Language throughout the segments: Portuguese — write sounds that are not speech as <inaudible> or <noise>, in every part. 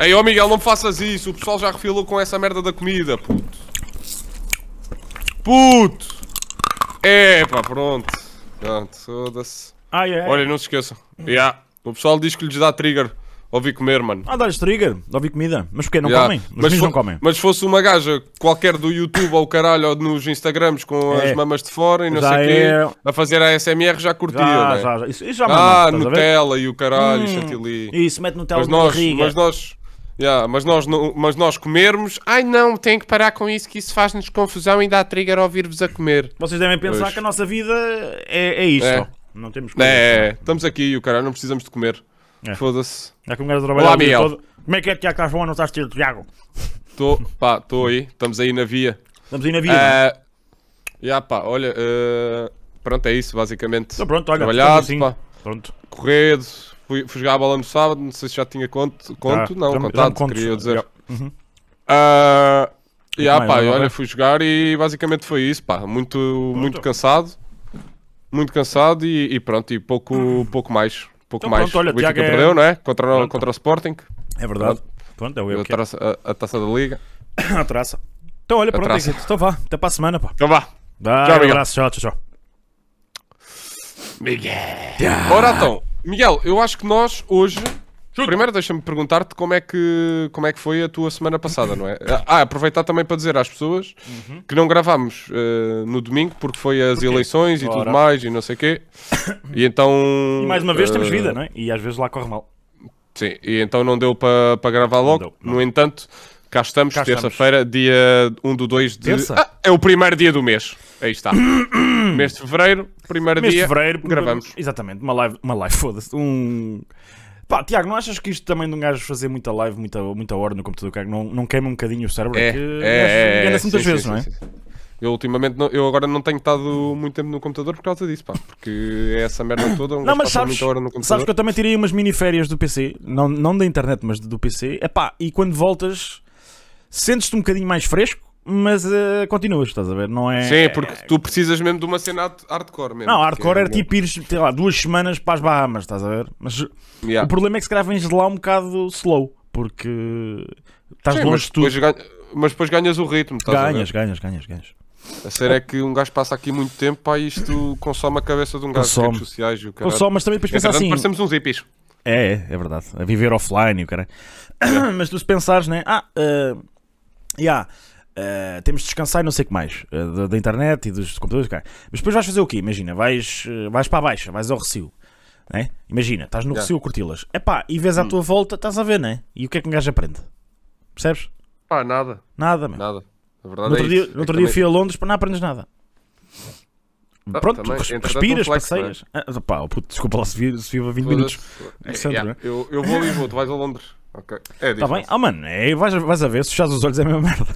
Ei, ó Miguel, não me faças isso. O pessoal já refilou com essa merda da comida, puto. Puto! É, pá, pronto. Pronto, foda-se. Ai, ai. Olha, não se esqueçam. Yeah. O pessoal diz que lhes dá trigger ouvir comer, mano. Ah, dá-lhes trigger, de ouvir comida. Mas porquê? Não Yeah. comem? Os Mas, fo- não comem. mas se fosse uma gaja qualquer do YouTube ou caralho ou nos Instagrams com É. as mamas de fora e não Já sei o é- quê, a fazer a SMR já curtia, Já, né? já, já. Isso, isso já Ah, manda, estás a ver? Nutella e o caralho, Hum, chantilly. Isso, mete Nutella Mas na nós, barriga. mas nós, yeah, mas nós, não- mas nós comermos, ai não, tem que parar com isso que isso faz-nos confusão e dá trigger a ouvir-vos a comer. Vocês devem pensar Pois. que a nossa vida é, é isto. É. Não temos coisa. É, estamos aqui e o caralho, não precisamos de comer. É. Foda-se. É que um gajo trabalha Olá, Miguel. todo. Como é que é, Tiago? Estás bom? Não estás tiro, Tiago? Estou, pá, estou aí, estamos aí na via. Estamos aí na é? Ah, já pá, olha, ah, pronto, é isso basicamente. Então pronto, olha. Trabalhado, assim. pá, Pronto. corrido, fui, fui jogar a bola no sábado, não sei se já tinha conto, conto Já, não, contado, contes. queria dizer. Já. Uhum. Ah, e ah, mais, pá, olha, fui jogar e basicamente foi isso, pá, muito, muito cansado, muito cansado e, e pronto, e pouco, pouco mais, pouco Então mais. pronto, olha, o Benfica é- perdeu, não é? Contra, Pronto. contra o Sporting, É verdade. Pronto, é o eu é. taça, a, a taça da Liga. <coughs> A traça. Então olha, pronto. é. Então vá. Até para a semana, pá. Então vá, Dá, Tchau, um Miguel. abraço. Tchau, tchau, tchau. Miguel. Ora então, Miguel, eu acho que nós hoje. Primeiro deixa-me perguntar-te como é, que, como é que foi a tua semana passada, não é? <coughs> Ah, aproveitar também para dizer às pessoas que não gravámos eh, no domingo porque foi as Porquê? eleições e Ora. tudo mais e não sei o quê. <coughs> E então. E mais uma vez temos eh, vida, não é? E às vezes lá corre mal. Sim, e então não deu para para gravar logo. deu, não. No entanto, cá estamos, terça-feira, dia 1 do 2 de. Terça? Ah, é o primeiro dia do mês. Aí está. <coughs> mês de fevereiro, primeiro Mês de dia. fevereiro. gravamos. Exatamente. Uma live, uma live foda-se. Um. Pá, Tiago, não achas que isto também de um gajo fazer muita live, muita, muita hora no computador, cara, não, não queima um bocadinho o cérebro? É, que é, é, é, engana-se muitas sim, vezes, sim, não é? sim, sim. Eu ultimamente, não- eu agora não tenho estado muito tempo no computador por causa disso, pá. Porque é essa merda toda, um Não, mas sabes, muita hora no computador. sabes que eu também tirei umas mini férias do PC, não, não da internet, mas do PC. Epá, e quando voltas, sentes-te um bocadinho mais fresco, mas eh, continuas, estás a ver? Não é. Sim, porque tu precisas mesmo de uma cena hard- hardcore mesmo. Não, hardcore é era mesmo- tipo ires, sei lá, duas semanas para as Bahamas, estás a ver? Mas Yeah. o problema é que se calhar vens de lá um bocado slow, porque estás Sim, longe de tudo. ganha- mas depois ganhas o ritmo, estás a ver? Ganhas, ganhas, ganhas, ganhas. A cena é que um gajo passa aqui muito tempo, pá, e isto consome a cabeça de um gajo, Consome. redes sociais e o caralho. Só, mas também depois pensar assim. parecemos uns hippies. É, é, é verdade. A viver offline, o cara. <coughs> Mas tu se pensares, né? Ah, uh, yeah, uh, temos de descansar e não sei o que mais. uh, da, da internet e dos computadores, cara. Mas depois vais fazer o quê? Imagina, vais, uh, vais para a baixa, vais ao Recio. Né? Imagina, estás no Yeah. Recio a curti-las. Epá, e vês à tua volta, estás a ver, né? E o que é que um gajo aprende? Percebes? Pá, nada, Nada, meu. nada. A verdade No outro é dia, no É outro que dia também- fui a Londres para não aprendes nada. Ah, Pronto, também, respiras, é? passeias. Ah, pá, oh, puto, desculpa lá se viva, viva 20 minutos. Foda-se. no centro, Yeah, né? eu, eu vou a Lisboa, tu vais a Londres. Ok. É Está bem? Ah, mano, é, vais, vais a ver, se fechares os olhos é a mesma merda.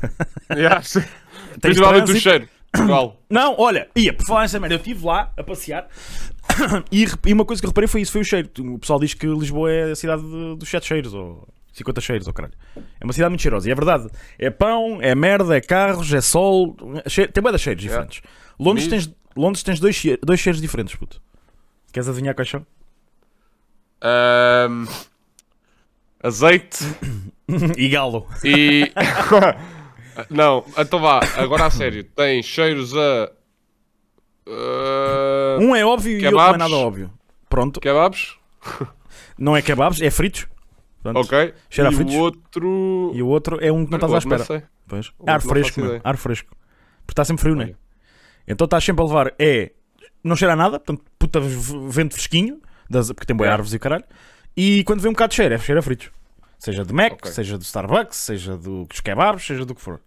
<laughs> Yeah, sim. Tens Principalmente o trânsito? cheiro. Igual. <coughs> Não, olha, ia, por falar nessa merda, eu estive lá a passear <coughs> e, e uma coisa que reparei foi isso, foi o cheiro. O pessoal diz que Lisboa é a cidade de- dos 7 cheiros, ou 50 cheiros, ou caralho. É uma cidade muito cheirosa, e é verdade. É pão, é merda, é carros, é sol, cheiro- tem de cheiros Yeah. diferentes. Londres tens, Londres tens dois, dois cheiros diferentes, puto. Queres adivinhar quais são? Ahm, azeite <coughs> e galo. e. <coughs> não, então vá, agora a sério. Tem cheiros a. ah, Um é óbvio e o outro não é Kebabs. nada óbvio. Pronto, kebabs? <laughs> não é kebabs, é fritos. Pronto. Ok. Cheira a e fritos. o outro. E o outro é um que não estás à espera. sei. Pois. Ar fresco, meu. Ar fresco. Porque está sempre frio, não é? Então estás sempre a levar. É. Não cheira a nada, portanto, puta vento fresquinho, das- porque tem boas É. árvores e o caralho. E quando vem um bocado de cheiro, é cheiro a fritos. Seja de Mac, Ok. seja do Starbucks, seja do- dos kebabs, seja do que for.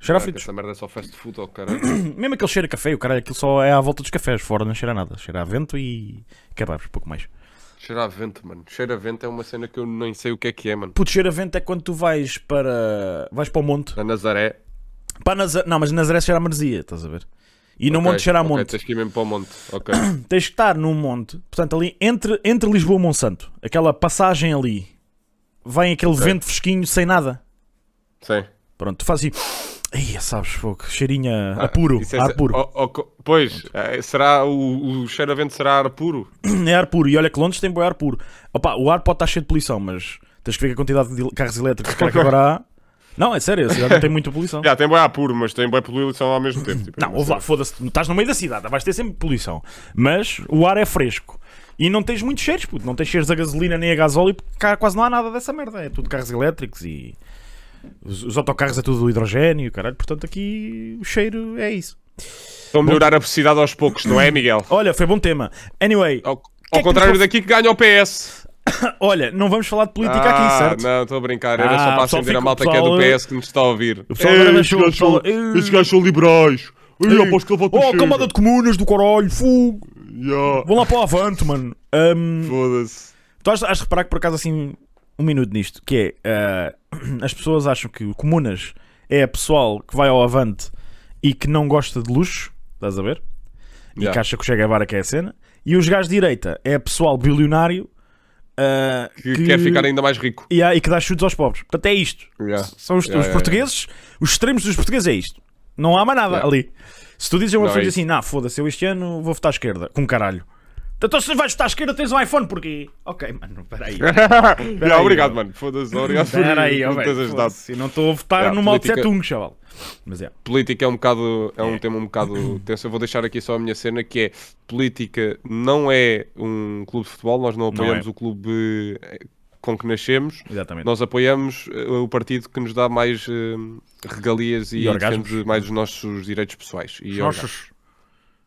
Cheira a Ah, fritos. Essa merda é só fast food, oh caralho. <coughs> Mesmo aquele cheiro a café, o caralho, aquilo só é à volta dos cafés, fora não cheira a nada. Cheira a vento e kebabs, pouco mais. Cheira a vento, mano. Cheira a vento é uma cena que eu nem sei o que é que é, mano. Puto, cheiro a vento é quando tu vais para. vais para o monte. Na Nazaré. Para Nazaré, não, mas Nazaré cheira a maresia, estás a ver? E no Ok, monte cheira a ok, monte. Tens que ir mesmo para o monte. Ok. <clears throat> tens que estar num monte, portanto, ali entre, entre Lisboa e Monsanto, aquela passagem ali, vem aquele Ok. vento fresquinho sem nada. Sim. Pronto, tu fazes assim. Ia, sabes, fogo, cheirinho a, a puro. É- ar puro. Oh, oh, pois, eh, será o, o cheiro a vento será ar puro? <clears throat> É ar puro. E olha que Londres tem bom ar puro. Opa, o ar pode estar cheio de poluição, mas tens que ver a quantidade de carros elétricos que <laughs> agora há. Não, é sério, a cidade não tem muita poluição. <laughs> Já, tem ar puro, mas tem bem poluição ao mesmo tempo. tipo, Não, ouve lá, foda-se, estás no meio da cidade, vais ter sempre poluição. Mas o ar é fresco. E não tens muitos cheiros, puto. Não tens cheiros a gasolina nem a gasóleo, porque cá quase não há nada dessa merda. É tudo carros elétricos e. Os, os autocarros é tudo hidrogênio, caralho. Portanto, aqui o cheiro é isso. Estão a melhorar a velocidade aos poucos, não é, Miguel? Olha, foi bom tema. Anyway, Ao, que ao é que contrário daqui que ganha o PS. <coughs> olha, não vamos falar de política ah, aqui, certo? Não, estou a brincar. Era Ah, só para acender a malta que é do PS que nos está a ouvir. o pessoal agora Ei, deixou- estes gajos são- liberais. Ei, Ei, aposto que ele Oh, a camada de comunas do caralho, fogo! Yeah. Vão lá para o avante, mano. Ahm, Foda-se. Tu has, has de reparar que por acaso assim um minuto nisto, que é ah, <clears throat> as pessoas acham que o comunas é pessoal que vai ao avante e que não gosta de luxo, estás a ver? E Yeah. que acha que o Che Guevara que é a cena. E os gajos de direita é pessoal bilionário ah, Que, quer ficar ainda mais rico. e, há- e que dá chutes aos pobres. Portanto, é isto. Yeah. São os, Yeah, os yeah, portugueses, os extremos dos portugueses é isto. Não há mais nada Yeah. ali. Se tu dizes a uma pessoa é diz assim, não, foda-se, eu este ano vou votar à esquerda, com caralho. Então se vais votar à esquerda tens um iPhone, porquê? Ok, mano, peraí. <laughs> Yeah, aí, obrigado, mano. Foda-se, obrigado por, Espera aí, ó, por teres ajudado. eu não estou a votar Yeah, no Mao Tse política- Tung, chaval. Mas é. Política é um bocado é um tema um bocado <clears throat> tenso. Eu vou deixar aqui só a minha cena que é política não é um clube de futebol, nós não apoiamos é. o clube eh, com que nascemos, Exatamente. nós apoiamos eh, o partido que nos dá mais eh, regalias e, E defende mais os nossos direitos pessoais. E orgasmos.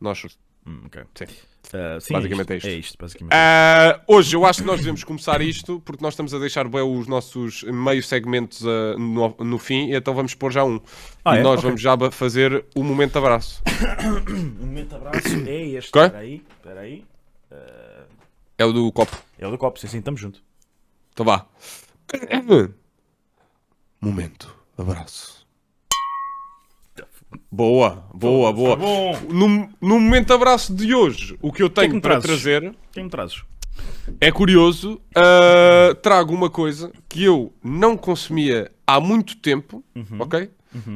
Nossos. Hum, ok. Sim. Ah, sim, Basicamente é isto. É isto, basicamente. Ah, hoje eu acho que nós devemos começar isto porque nós estamos a deixar bem os nossos meio segmentos ah, no, no fim, e então vamos pôr já um. Ah, e é? nós Ok. vamos já fazer o momento abraço. <coughs> Um momento abraço é este. Ok. Espera aí, espera aí. É o do copo. É o do copo, sim, sim, estamos junto. Então vá. <coughs> Momento abraço. Boa, boa, boa. Bom, No, no momento abraço de hoje, o que eu que tenho me para trazes? trazer quem me trazes? é curioso. ah, trago uma coisa que eu não consumia há muito tempo, Uhum. ok?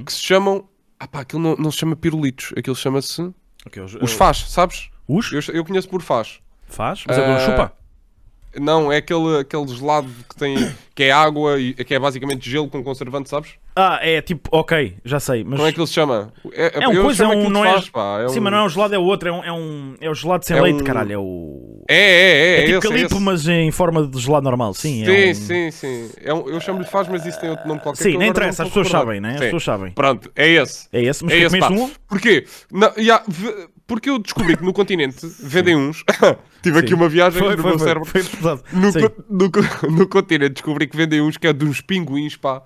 Que se chamam. Ah pá, aquilo não, não se chama pirulitos, aquilo chama-se. Ok, os, Os faz, sabes? Os? Eu, eu conheço por faz. Faz? Mas é do Ah, chupa? Não, é aquele, aquele gelado que tem. que é água e que é basicamente gelo com conservante, sabes? Ah, é tipo, ok, já sei. Mas Como é que ele se chama? É um eu coisa, é um. Não de é, faz, pá. É sim, um... mas não é um gelado, é o outro. É um, é um, é o gelado sem É leite, um- caralho. É o. É, é, é. É tipo esse, é calipo, esse. mas em forma de gelado normal. Sim, Sim, é um... sim, sim. É um- eu chamo-lhe faz, mas isso tem outro nome qualquer. que Sim, nem interessa, as pessoas sabem, né? As Sim. pessoas sabem. Pronto, é esse. É esse, mas É esse, um? Porquê? Não, já, porque eu descobri que no continente <laughs> vendem uns. <laughs> Tive aqui Sim. uma viagem Foi, no foi, meu foi, cérebro. foi verdade. <laughs> No, no, co- no continente descobri que vendem uns que é de uns pinguins, pá.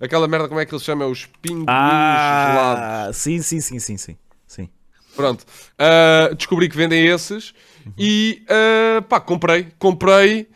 Aquela merda, como é que eles chamam? Os pinguins gelados. Ah, sim, sim, sim, sim, sim. sim. Pronto. Ah, descobri que vendem esses e ah, pá, comprei, comprei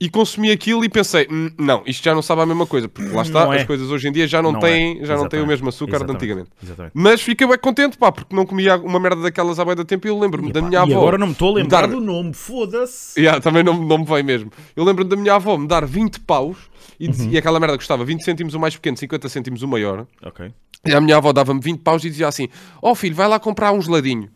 e consumi aquilo e pensei, "Hum, não, isto já não sabe a mesma coisa, porque lá está, Não é. as coisas hoje em dia já não, Não têm, é. já não têm o mesmo açúcar de Exatamente. antigamente. Exatamente. Mas fiquei bem contente, pá, porque não comia uma merda daquelas há bem da tempo e eu lembro-me da Pá, minha avó. agora não me estou a lembrar dar- do nome, foda-se. Yeah, também não, não me vem mesmo. Eu lembro-me da minha avó me dar 20 paus e, Uhum. e aquela merda custava 20 cêntimos o mais pequeno, 50 cêntimos o maior. Ok. E a minha avó dava-me 20 paus e dizia assim: Ó filho, vai lá comprar um geladinho.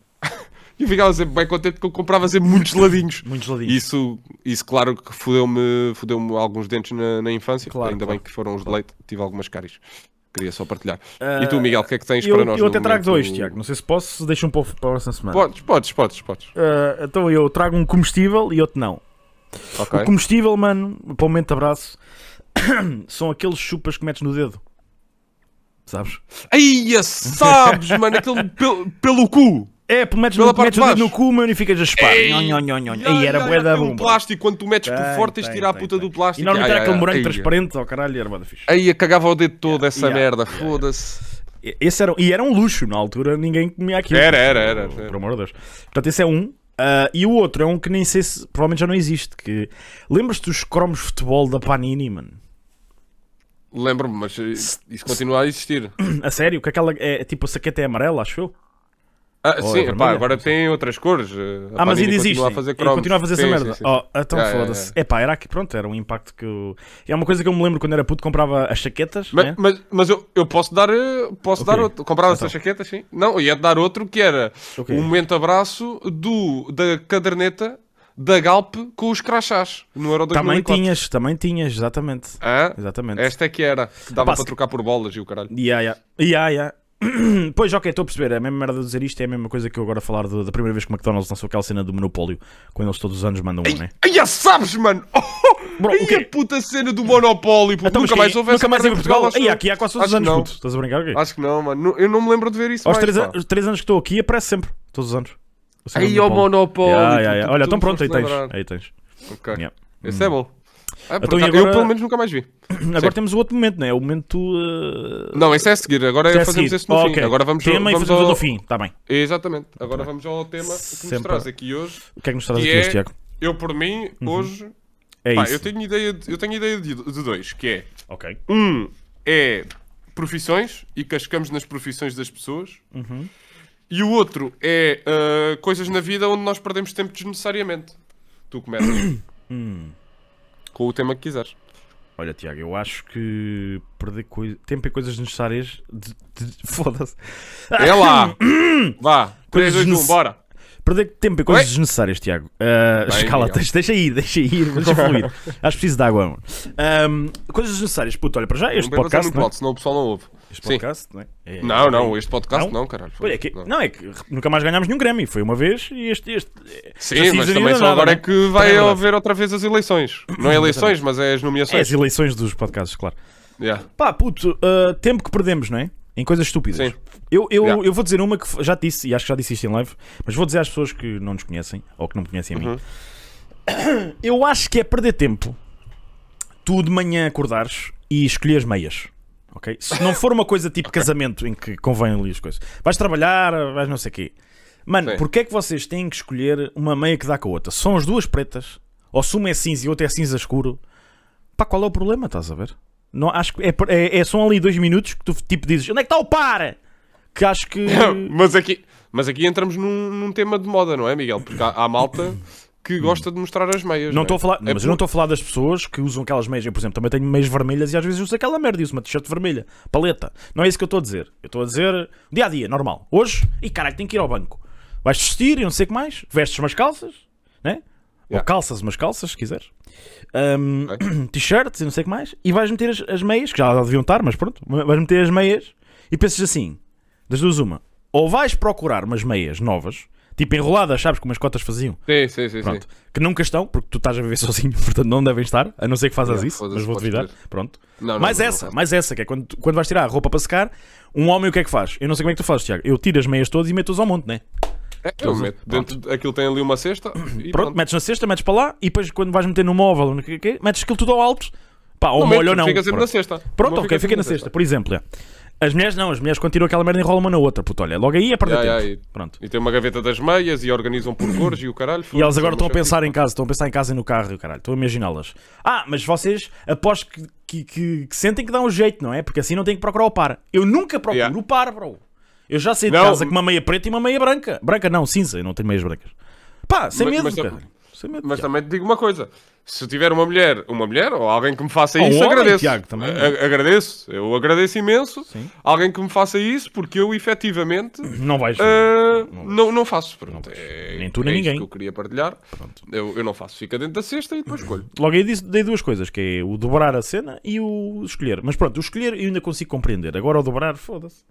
E eu ficava sempre bem contente que eu comprava sempre muitos geladinhos. Muitos geladinhos. Isso, isso claro que fodeu-me fodeu alguns dentes na, na infância. Claro, Ainda claro. bem que foram os de leite, tive algumas cáries. Queria só partilhar. Ah, e tu, Miguel, o que é que tens Eu, para nós? eu até trago dois, Tiago. Não sei se posso, se deixa um pouco para a próxima semana. Podes, podes, podes, podes. Ah, então eu trago um comestível e outro não. Ok. O comestível, mano, para o momento de abraço, <coughs> são aqueles chupas que metes no dedo. Sabes? Aí, sabes, mano, aquele pelo, pelo cu. É, porque metes, no, metes o no cu, mano, e ficas a. Ya, Aí era bué da bomba. plástico, quando tu metes por fora, tens de tirar a puta do plástico. E normalmente Ya, era aquele morango transparente, oh caralho, era bué da fixe. Aí cagava o dedo todo essa merda, foda-se. Esse era, e era um luxo, na altura ninguém comia aquilo. Era, era, era. Por amor de Deus. Portanto, esse é um. Ah, e o outro é um que nem sei se. Provavelmente já não existe. Que... Lembras-te dos cromos de futebol da Panini, mano? Lembro-me, mas isso continua a existir. <clears throat> A sério? Que aquela é tipo a saqueta é amarela, acho eu? Ah, Ou é sim, vermelha? pá, agora tem outras cores. eh, Ah, mas ainda existe. Continua a E continua a fazer essa Sim, merda. sim, sim. Oh, então Yeah, yeah, foda-se. Epá, era aqui, pronto, era um impacto que eu. É uma coisa que eu me lembro quando era puto, comprava as chaquetas. Mas, né? mas, mas eu, eu posso dar, eh, posso O dar outro. Comprar Então. essa chaqueta, sim. Não, ia dar outro que era O quê? um momento abraço do, da caderneta da Galp com os crachás no Euro Também 2004. tinhas, também tinhas, exatamente. Hã? Exatamente. Esta é que era. Que dava Pá, para trocar por bolas e o caralho. Ya, ya. Ya, ya. <clears throat> Pois, ok, estou a perceber. É a mesma merda de dizer isto, é a mesma coisa que eu agora falar do- da primeira vez que o McDonald's lançou aquela cena do monopólio, quando eles todos os anos mandam um, né? Ai, já sabes, mano! Oh, <laughs> Bro, ai, o quê? a puta cena do Monopólio, puto. Então, nunca mais houve nunca essa mais em Portugal. Aí, eu. aqui há quase todos os anos, não. puto. Estás a brincar? ok? Acho que não, mano. Eu não me lembro de ver isso Aos mais, três, an- anos que estou aqui aparece sempre, todos os anos. O Aí, ao Monopólio. Olha, então me pronto, aí tens. Aí tens. Ok. Esse é bom. Ah, Então, e agora- Eu pelo menos nunca mais vi. Agora Sim. temos o outro momento, né? O momento. uh, Não, esse é a seguir. Agora a fazemos seguir. esse no Oh, fim. ok. Agora vamos, Tema e vamos fazemos ao... no fim, está bem. Exatamente. Agora vamos ao tema que nos Sempre. traz aqui hoje. O que é que nos traz aqui é- hoje, Tiago? Eu, por mim, hoje... É Pá, isso. eu tenho ideia, de, eu tenho ideia de, de dois, que é... Um é profissões e cascamos nas profissões das pessoas. Uhum. E o outro é ah, coisas na vida onde nós perdemos tempo desnecessariamente. Tu começas. <coughs> Hum. Com o tema que quiseres. Olha, Tiago, eu acho que perder coi... tempo em coisas necessárias. de- de- <laughs> Foda-se. É lá! <coughs> Vá! 3, Coisas 2, 1, nece- bora! Perder tempo em coisas Oi? desnecessárias, Tiago. Uh, escala, deixa, ir, deixa ir, deixa fluir. <laughs> acho preciso de água. mano. Um, coisas desnecessárias. Puto, olha, para já este não podcast. Não, é? alto, senão o pessoal não ouve. este Sim. podcast, não é? É- Não, é- não, este podcast Não? não, caralho. Olha, é que- Não. não, é que nunca mais ganhámos nenhum Grammy. Foi uma vez e este. este Sim, mas também só nada, agora né? é que vai é verdade. haver outra vez as eleições. Não é eleições, mas é as É as nomeações. eleições dos podcasts, claro. Yeah. Pá, puto, uh, tempo que perdemos, não é? Em coisas estúpidas. Sim. Eu, eu, Yeah. eu vou dizer uma que já disse, e acho que já disse isto em live, mas vou dizer às pessoas que não nos conhecem, ou que não me conhecem a mim. Uhum. Eu acho que é perder tempo tu de manhã acordares e escolheres meias. Ok? Se não for uma coisa tipo <laughs> casamento em que convém ali as coisas. Vais trabalhar, vais não sei o quê. Mano, Sim. porquê é que vocês têm que escolher uma meia que dá com a outra? São as duas pretas, ou se uma é cinza e outra é cinza escuro. Pá, qual é o problema? Estás a ver? Não, acho que é, é, é- são ali dois minutos que tu tipo dizes onde é que está o par? Que acho que. <laughs> mas, aqui, mas aqui entramos num, num tema de moda, não é, Miguel? Porque há, há malta que gosta de mostrar as meias. Não é? estou a falar, É mas eu não estou a falar das pessoas que usam aquelas meias. Eu, por exemplo, também tenho meias vermelhas e às vezes uso aquela merda e uso uma t-shirt vermelha, paleta. Não é isso que eu estou a dizer. Eu estou a dizer dia a dia, normal. Hoje, e caralho, tenho que ir ao banco. Vais vestir e não sei o que mais, vestes umas calças, né? Ou Yeah. calças umas calças, se quiseres. Ahm, Ok. <clears throat> T-shirts e não sei o que mais. E vais meter as, as meias, que já deviam estar, mas pronto. Vais meter as meias e pensas assim: das duas, uma. Ou vais procurar umas meias novas, tipo enroladas, sabes como as cotas faziam? Sim, sim, sim. Pronto. sim. Que nunca estão, porque tu estás a viver <laughs> sozinho, portanto não devem estar, a não ser que faças Yeah, isso, mas vou duvidar. Pronto. Não, não, mais não, não essa, mais essa, que é quando, quando vais tirar a roupa para secar, um homem o que é que faz? Eu não sei como é que tu fazes, Tiago. Eu tiro as meias todas e meto-as ao monte, né? É, eu meto dentro, aquilo tem ali uma cesta <clears throat> e Pronto, pronto. metes na cesta, metes para lá e depois quando vais meter no móvel, no que, que, metes aquilo tudo ao alto, pá, ou molho ou não. Fica sempre Pronto. na cesta. Pronto, ok, fica na cesta. Por exemplo, é. as mulheres não, as mulheres tiram aquela merda enrolam uma na outra, puto, olha, logo aí é perder Yeah, tempo. yeah, Pronto. E tem uma gaveta das meias e organizam por cores e o caralho. E elas agora é estão a pensar em casa, estão a pensar em casa e no carro, e o caralho, estão a imaginá-las. Ah, mas vocês aposto que, que, que- que sentem que dá um jeito, não é? Porque assim não têm que procurar o par. Eu nunca procuro Yeah. o par, bro. Eu já saí de Não, casa com uma meia preta e uma meia branca. Branca não, cinza, eu não tenho meias brancas. Pá, sem Mas- medo, mas- caralho. Sem medo. Mas Tiago. também te digo uma coisa: se tiver uma mulher, uma mulher ou alguém que me faça Ou isso, homem, agradeço. Tiago, também. A- agradeço, eu agradeço imenso. Sim. Alguém que me faça isso, porque eu efetivamente <clears throat> Não vais. ah, não, não faço. Pronto, é, Nem tu, é nem isto ninguém. que eu queria partilhar. Pronto. Eu, eu não faço, fica dentro da cesta e depois <clears throat> escolho. Logo aí disse- dei duas coisas, que é o dobrar a cena e o escolher. Mas pronto, o escolher eu ainda consigo compreender. Agora o dobrar, foda-se.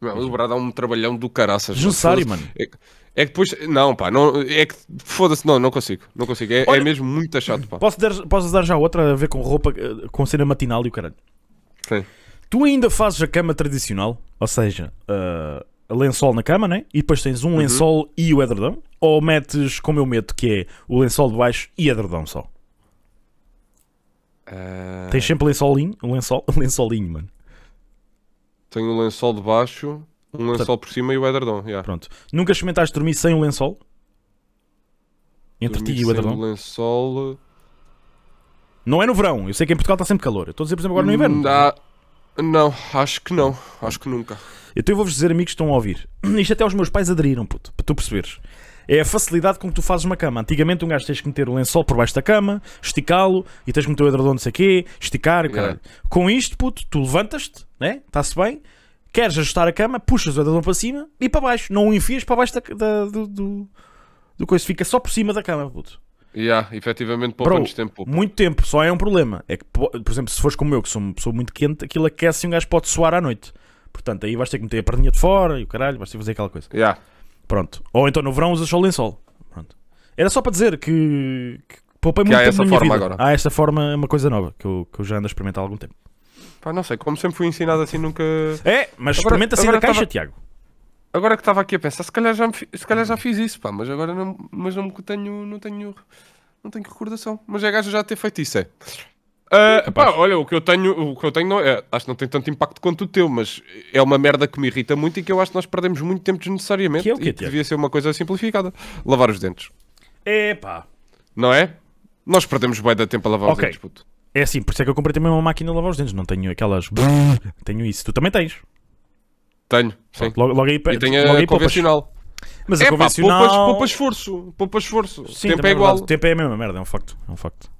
Não, o dobrar dá um trabalhar do caraças. Foda-se. mano. É, que- é que depois. Não, pá, não, é que. Foda-se, não, não consigo. Não consigo. É, Olha- é mesmo muito chato, pá. Posso dar, posso dar já outra a ver com roupa, eh, com cena matinal e o caralho. Sim. Tu ainda fazes a cama tradicional, ou seja, uh, lençol na cama, né? E depois tens um Uhum. lençol e o edredão? Ou metes como eu meto, que é o lençol de baixo e edredão só? Ah, Tens sempre lençolinho, lençol, <laughs> lençolinho, mano. Tenho um lençol de baixo, um lençol por cima e o edredom. yeah. Pronto. Nunca experimentaste dormir sem o lençol? Entre Dormir ti e o sem edredom? lençol. Não é no verão, eu sei que em Portugal está sempre calor. Eu estou a dizer, por exemplo, agora no inverno. Hum, há- Não, acho que não. Acho que nunca. Então eu vou-vos dizer, amigos que estão a ouvir. <clears throat> Isto até os meus pais aderiram, puto, para tu perceberes. É a facilidade com que tu fazes uma cama. Antigamente um gajo tens que meter o lençol por baixo da cama, esticá-lo e tens que meter o edredom não sei o quê, esticar, caralho. Com isto, puto, tu levantas-te, né? Está-se bem, queres ajustar a cama, puxas o edredom para cima e para baixo. Não o enfias para baixo da, da- do, do, do coisa. Fica só por cima da cama, puto. Yeah, efetivamente, Bro, poupa-nos tempo. muito tempo, só é um problema. É que, po- por exemplo, se fores como eu, que sou uma pessoa muito quente, aquilo aquece e um gajo pode suar à noite. Portanto, aí vais ter que meter a perninha de fora e o caralho, vais ter que fazer aquela coisa. Yeah. Pronto. Ou então no verão usas só lençol. Pronto. Era só para dizer que, que poupei Que muito há tempo essa na forma vida. agora. Há esta forma, é uma coisa nova que eu, que eu já ando a experimentar há algum tempo. Pá, não sei, como sempre fui ensinado assim, nunca. É, mas Agora- experimenta assim da caixa, tava- Tiago. Agora que estava aqui a pensar, se calhar já, me se calhar já fiz isso, pá, mas agora não, mas não tenho, não tenho, não tenho recordação. Mas é gajo já ter feito isso, é. Ah, pá, olha, o que eu tenho, o que eu tenho não é, acho que não tem tanto impacto quanto o teu, mas é uma merda que me irrita muito e que eu acho que nós perdemos muito tempo desnecessariamente Que é o quê, e que devia ser uma coisa simplificada. Lavar os dentes, É pá. não é? Nós perdemos bué de tempo a lavar Ok. os dentes, puto. É assim, por isso é que eu comprei também uma máquina de lavar os dentes. Não tenho aquelas. <laughs> tenho isso. Tu também tens. Tenho, sim. Logo, logo aí, E tenho logo a aí poupas. convencional. Mas a É pá, convencional. poupas, poupas esforço, poupas esforço. Sim, tempo também é igual. O tempo é a mesma merda, é um facto. É um facto.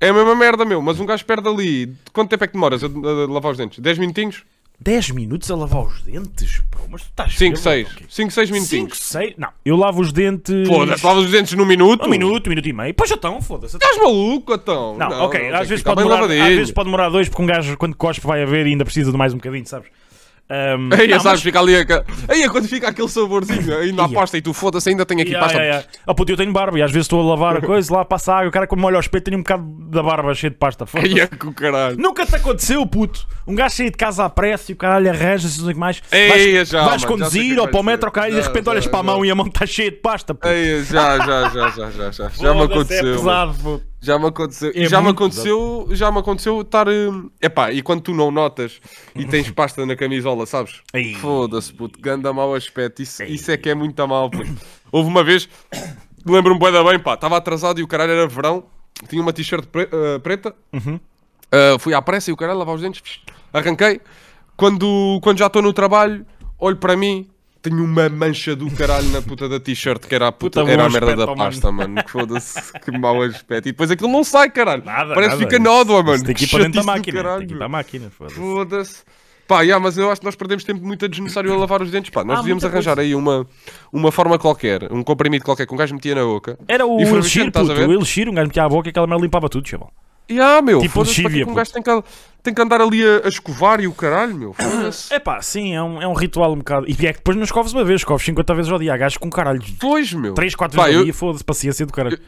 É a mesma merda, meu, mas um gajo perde ali. Quanto tempo é que demoras a, a lavar os dentes? 10 minutinhos? 10 minutos a lavar os dentes? Bro, mas tu estás 5, bêbado, 6. ok? 5, 6 5, minutinhos. 6. Não, eu lavo os dentes. Foda-se, lavas os dentes num minuto? Um minuto, um minuto e meio. Pois então, foda-se. Estás maluco, então? Não, ok, tem às vezes, pode demorar, às vezes pode demorar dois, porque um gajo, quando cospe, vai a ver e ainda precisa de mais um bocadinho, sabes? Ahm, <laughs> Aí, não, sabes, fica ali. A... Aí é quando fica aquele saborzinho, <laughs> ainda à pasta e tu foda-se, ainda tenho aqui Yeah, pasta. yeah, yeah. Oh, puto, eu tenho barba e às vezes estou a lavar a coisa, lá passa água, o cara quando me olha ao espelho tem um bocado da barba cheia de pasta. Aí é caralho. Nunca te aconteceu, puto. Um gajo sair de casa à pressa e o caralho arranja-se, não sei o que mais. Ei, vais já, vais mano, já o conduzir que ou para o metro, cara, e de Já, repente já, olhas para a já. mão e a mão está cheia de pasta, puto. Aí, já, já, já, já, já, já. Já me aconteceu. É pesado, puto. Já me aconteceu. É já me aconteceu, já me aconteceu estar. hum, Epá, e quando tu não notas e tens pasta na camisola, sabes? Foda-se, puto, ganda mau aspecto. Isso, isso é que é muito a mal, puto. Houve uma vez, <coughs> lembro-me bem da bem, pá, estava atrasado e o caralho era verão, tinha uma t-shirt pre- ah, preta, Uhum. ah, fui à pressa e o caralho lavar os dentes, arranquei. Quando, quando já estou no trabalho, olho para mim. Tenho uma mancha do caralho na puta da t-shirt que era a, puta, Puta era a merda da mano. pasta, mano. Que Foda-se, que mau aspecto. E depois aquilo não sai, caralho. Nada, Parece nada. que fica nódoa, mano. Tem que ir para dentro da máquina. caralho, Tem que ir para a máquina, foda-se. Foda-se. Pá, yeah, mas eu acho que nós perdemos tempo muito desnecessário a lavar os dentes. Pá, nós Ah, devíamos arranjar aí uma, uma forma qualquer, um comprimido qualquer que um gajo metia na boca. Era o Elixir, mexendo, estás a puto. ver? O Elixir, um gajo metia a boca e aquela merda limpava tudo, chaval. E ah, meu, Tipo lexívia, é que um gajo tem que, tem que andar ali a, a escovar e o caralho, meu. Foda-se. <coughs> É pá, sim, é um, é um ritual um bocado. E é que depois não escoves uma vez, escoves 50 vezes ao dia. Há gajos com caralho. Pois, meu. 3, 4 Pá, vezes ao eu- dia, foda-se, paciência do caralho.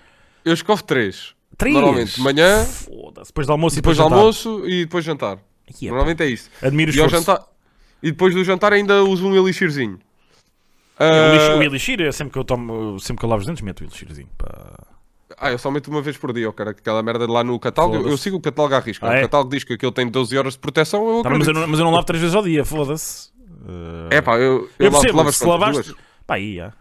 Eu escovo três. 3? Normalmente, de manhã, Foda-se, depois do almoço depois e do depois do almoço e depois jantar. jantar. Ih, é, Normalmente é isso. Admiro o E ao esforço. jantar. E depois do jantar ainda uso um elixirzinho. O elixir- Ah, O elixir, é sempre que eu tomo, sempre que eu lavo os dentes, meto o elixirzinho. pá. Ah, eu só meto uma vez por dia, ó, cara. Aquela merda lá no catálogo. Eu, sigo o catálogo à risca. Ah, é? O catálogo diz que aquilo tem 12 horas de proteção. Eu Tá, mas, eu não, mas eu não lavo 3 vezes ao dia, foda-se. Uh, É pá, eu, eu, eu lavo- percebo, lavas se lavaste. Pá, aí. Ah,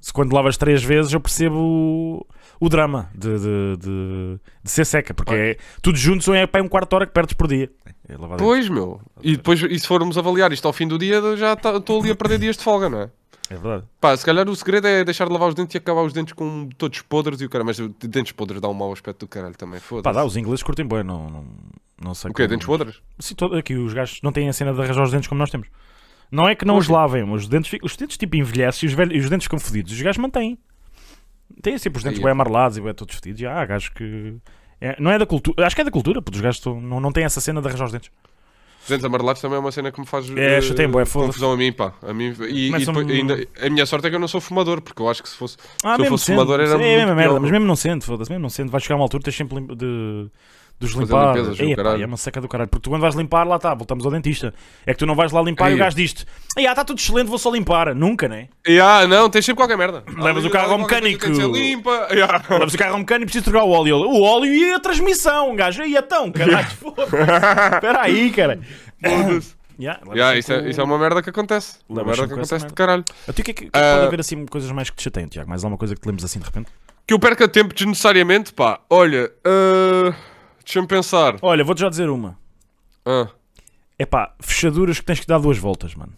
se quando lavas 3 vezes eu percebo o, o drama de, de, de, de ser seca, porque é, tudo juntos é para um quarto de hora que perdes por dia. É. Pois, meu. E depois, e se formos avaliar isto ao fim do dia, já estou ali a perder dias de folga, não é? É verdade. Pá, se calhar o segredo é deixar de lavar os dentes e acabar os dentes com todos podres e o cara. Mas dentes podres dá um mau aspecto do caralho também. Pá, Foda-se. dá, os ingleses curtem bem, não, não, não sei. O quê? como- Dentes podres? Sim, todo, aqui os gajos não têm a cena de arranjar os dentes como nós temos. Não é que não os assim? lavem, mas os dentes, os dentes tipo envelhecem e os, velhos, e os dentes ficam fedidos. Os gajos mantêm. Têm sempre os dentes bem é. amarelados e bem todos fedidos. E há gajos que. é- não é da cultura. Acho que é da cultura, porque os gajos não, não têm essa cena de arranjar os dentes. Os dentes amarelados também é uma cena que me faz É, foda-se. confusão a mim, pá. A mim, e, e depois, ainda, a minha sorte é que eu não sou fumador, porque eu acho que se fosse, Ah, se eu fosse sendo, fumador era é muito mesma merda, mas mesmo não sendo, foda-se, mesmo não sendo, vai chegar uma altura, tens sempre de, de os Fazer limpar. limpezas, Ei, pá, é uma seca do caralho. Porque tu quando vais limpar, lá está, voltamos ao dentista. É que tu não vais lá limpar e o gajo diz-te: Ei, ah, está tudo excelente, vou só limpar. Nunca, né? E, ah, não, tens sempre qualquer merda. Levas o carro ao mecânico. de limpa. <laughs> Yeah. Levas o carro ao mecânico e precisas trocar o óleo. O óleo e a transmissão, gajo. E então, caralho, <laughs> foda-se. Espera aí, cara. Foda-se. <coughs> Yeah, Yeah, isso, é, isso é uma merda que acontece. Uma merda que acontece de merda. caralho. A ti, que é que, que Ah. pode haver assim coisas mais que te chateiam, Tiago? Mais alguma coisa que te lembres assim de repente? Que eu perca tempo desnecessariamente, pá. Olha, ah, deixa-me pensar. Olha, vou-te já dizer uma. Ah, é pá, fechaduras que tens que dar duas voltas, mano.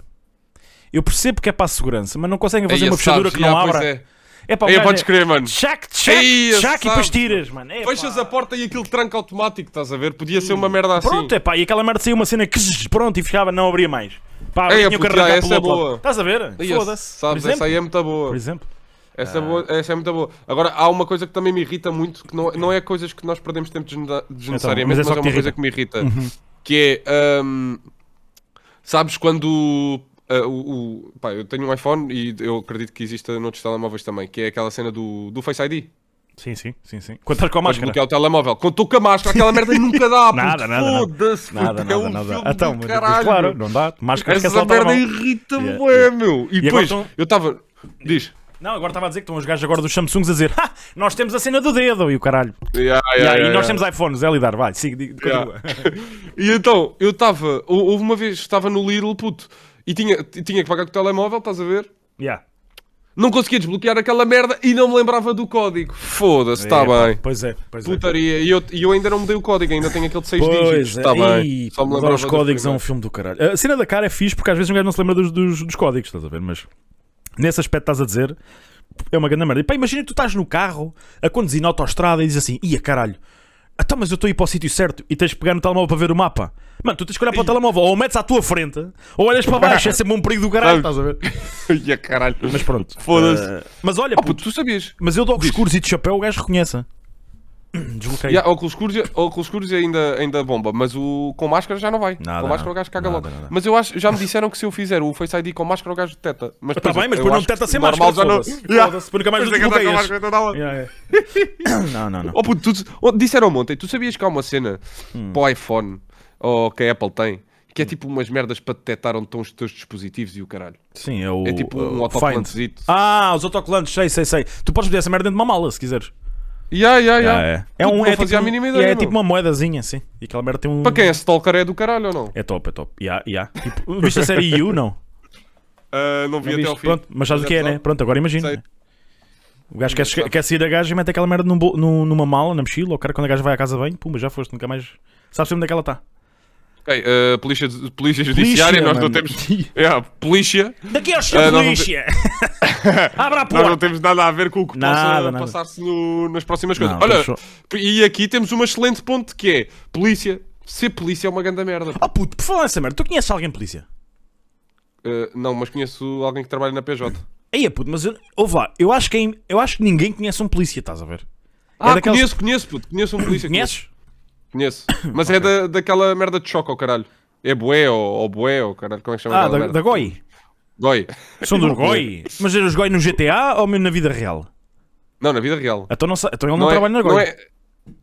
Eu percebo que é para a segurança, mas não conseguem fazer Aí, uma fechadura sabes, que não já, abra. É. Pá, o Aí, gajo podes é- crer, mano. Chac, chac, chac e depois tiras, mano. É, Fechas a porta e aquilo tranca automático, estás a ver? Podia ser uma merda assim. Pronto, é pá, e aquela merda saiu uma cena que pronto e fechava, não abria mais. Pá, Ei, tinha puto, já, pelo essa é boa. Estás a ver? Foda-se. Sabes, por essa aí exemplo. é muito boa. Por exemplo. Essa, é boa- essa é muito boa. Agora, há uma coisa que também me irrita muito, que não, não é coisas que nós perdemos tempo desne- desnecessariamente, mas é mas é, uma coisa que me irrita. Que é, hum, sabes quando... ah, o, o- pá, eu tenho um iPhone e eu acredito que exista noutros telemóveis também, que é aquela cena do, do Face ID. Sim, sim, sim, sim. Quando estás com a máscara. bloquear o telemóvel. Quando estou com a máscara, aquela merda nunca dá. <laughs> Nada, nada, nada. Foda-se, Nada, nada, é um nada. filme Então, caralho. claro, não dá. Máscara Essa merda irrita-me, Yeah, yeah. meu. E, E depois, agora eu estava... Diz. Não, agora estava a dizer que estão os gajos agora dos Samsungs a dizer "Ha, nós temos a cena do dedo e o caralho. Yeah, Yeah, yeah, e yeah, nós yeah. temos iPhones, é lidar, vai, siga, continua. <laughs> E então, eu estava... Houve uma vez, estava no Lidl, puto, e tinha, tinha que pagar com o telemóvel, estás a ver? Yeah. Não conseguia desbloquear aquela merda e não me lembrava do código. Foda-se, está É, bem. Pois é, pois é. Putaria. E eu, e eu ainda não mudei o código, ainda tenho aquele de 6 dígitos. Está é, bem. Ih, Só me lembrava os códigos é um filme do caralho. A cena da cara é fixe porque às vezes um gajo não se lembra dos, dos, dos códigos, estás a ver? Mas nesse aspecto estás a dizer é uma grande merda. E pá, imagina que tu estás no carro a conduzir na autostrada e dizes assim: ia caralho, então mas eu estou a ir para o sítio certo e tens de pegar no telemóvel para ver o mapa. Mano, tu tens que olhar para o telemóvel, ou metes à tua frente, ou olhas para baixo, é sempre um perigo do caralho, estás a ver? <laughs> Ia caralho. Mas pronto. Foda-se. eh, mas olha, Oh, puto, tu sabias? mas eu de óculos escuros e de chapéu o gajo reconhece. <clears throat> Desbloqueio. Yeah, óculos escuros, óculos escuros ainda, ainda bomba, mas o com máscara já não vai. Nada, com máscara não. o gajo caga Nada, logo. nada. mas eu acho, já me disseram que se eu fizer o Face ID com máscara o gajo deteta. Mas Está bem, mas depois não tenta sem máscara. já não. <laughs> Yeah. foda-se, porque nunca mais desbloqueias. Yeah, yeah. <coughs> <coughs> não, não, não. Oh, puto, tu, oh, disseram ontem, tu sabias que há uma cena Hum. para o iPhone ou que a Apple tem que é tipo umas merdas para detectar onde estão os teus dispositivos e o caralho. Sim, é o. É tipo um o autocolantezito. Ah, os autocolantes, sei, sei, sei. Tu podes meter essa merda dentro de uma mala se quiseres. Yeah, yeah, yeah. é. É um. É tipo, mínima é, ideia. é tipo uma moedazinha, sim. E aquela merda tem um. Para quem é stalker é do caralho ou não? É top, é top. Yeah, yeah. Tipo, <laughs> viste a série You? Não. Ah, não vi Não até ao fim. Pronto, mas sabes o que é, né? Pronto, agora imagina. Sei. O gajo quer, quer sair da gaja e mete aquela merda num num- numa mala, na mochila. O cara, quando a gaja vai à casa bem, pumba, já foste, nunca mais. Sabes onde é que ela está? Ok, ah, polícia, polícia judiciária, nós não temos. <laughs> Yeah, polícia. Daqui aos nós não polícia! <laughs> Abra a Nós não porta! temos nada a ver com o que Nada, possa passar-se no- nas próximas coisas. Não, Olha, e aqui temos uma excelente ponte que é polícia. Ser polícia é uma grande merda. Oh puto, por falar nessa merda, tu conheces alguém polícia? Ah, não, mas conheço alguém que trabalha na PJ. Aí, puto, mas eu, ouve lá, eu acho, que, é- eu acho que ninguém conhece um polícia, estás a ver? Ah, daqueles- conheço, conheço, puto. Conheço um polícia. Conheces? Conheço. <coughs> Mas é da, daquela merda de choque, ao caralho. É boé ou, ou boé, ou caralho, como é que chama Ah, da, da GOI. Goi. São dos <laughs> GOI. Mas eram os GOI no GTA ou mesmo na vida real? Não, na vida real. Então, não, então ele não, é- trabalha na GOI. Não é...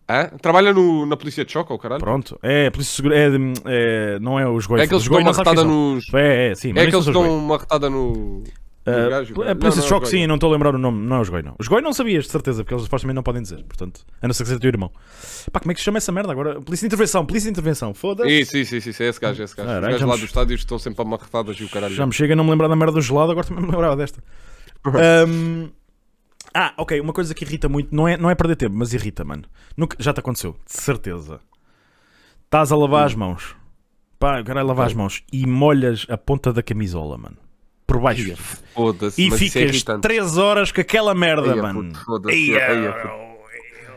Hã? Trabalha no, na polícia de choque, ao caralho? Pronto, é, polícia segura, é, de- é, não é os GOI. É aqueles que dão uma não retada nos... É, é, sim. É aqueles que dão uma retada no... Ah, gajo. a Não, polícia não, os sim, não estou a lembrar o nome, não é os GOI, não. Os GOI não sabias, de certeza, porque eles supostamente não podem dizer, portanto, a não ser que seja teu irmão. Pá, como é que se chama essa merda agora? Polícia de intervenção, polícia de intervenção, foda-se. Isso, isso, isso, isso, é esse gajo, é esse gajo. Caralho, Os gajos lá dos estádios estão sempre a marretadas e o caralho. Já me chega a não me lembrar da merda do gelado, agora também me lembrava desta. Ahm, ah, ok, uma coisa que irrita muito, não é, não é perder tempo, mas irrita, mano. Nunca, já te aconteceu, de certeza. Estás a lavar as mãos. Pá, eu quero é lavar as mãos e molhas a ponta da camisola, mano. Por baixo. Foda-se, E é ficas irritante. 3 horas com aquela merda, Eia, mano. foda-se.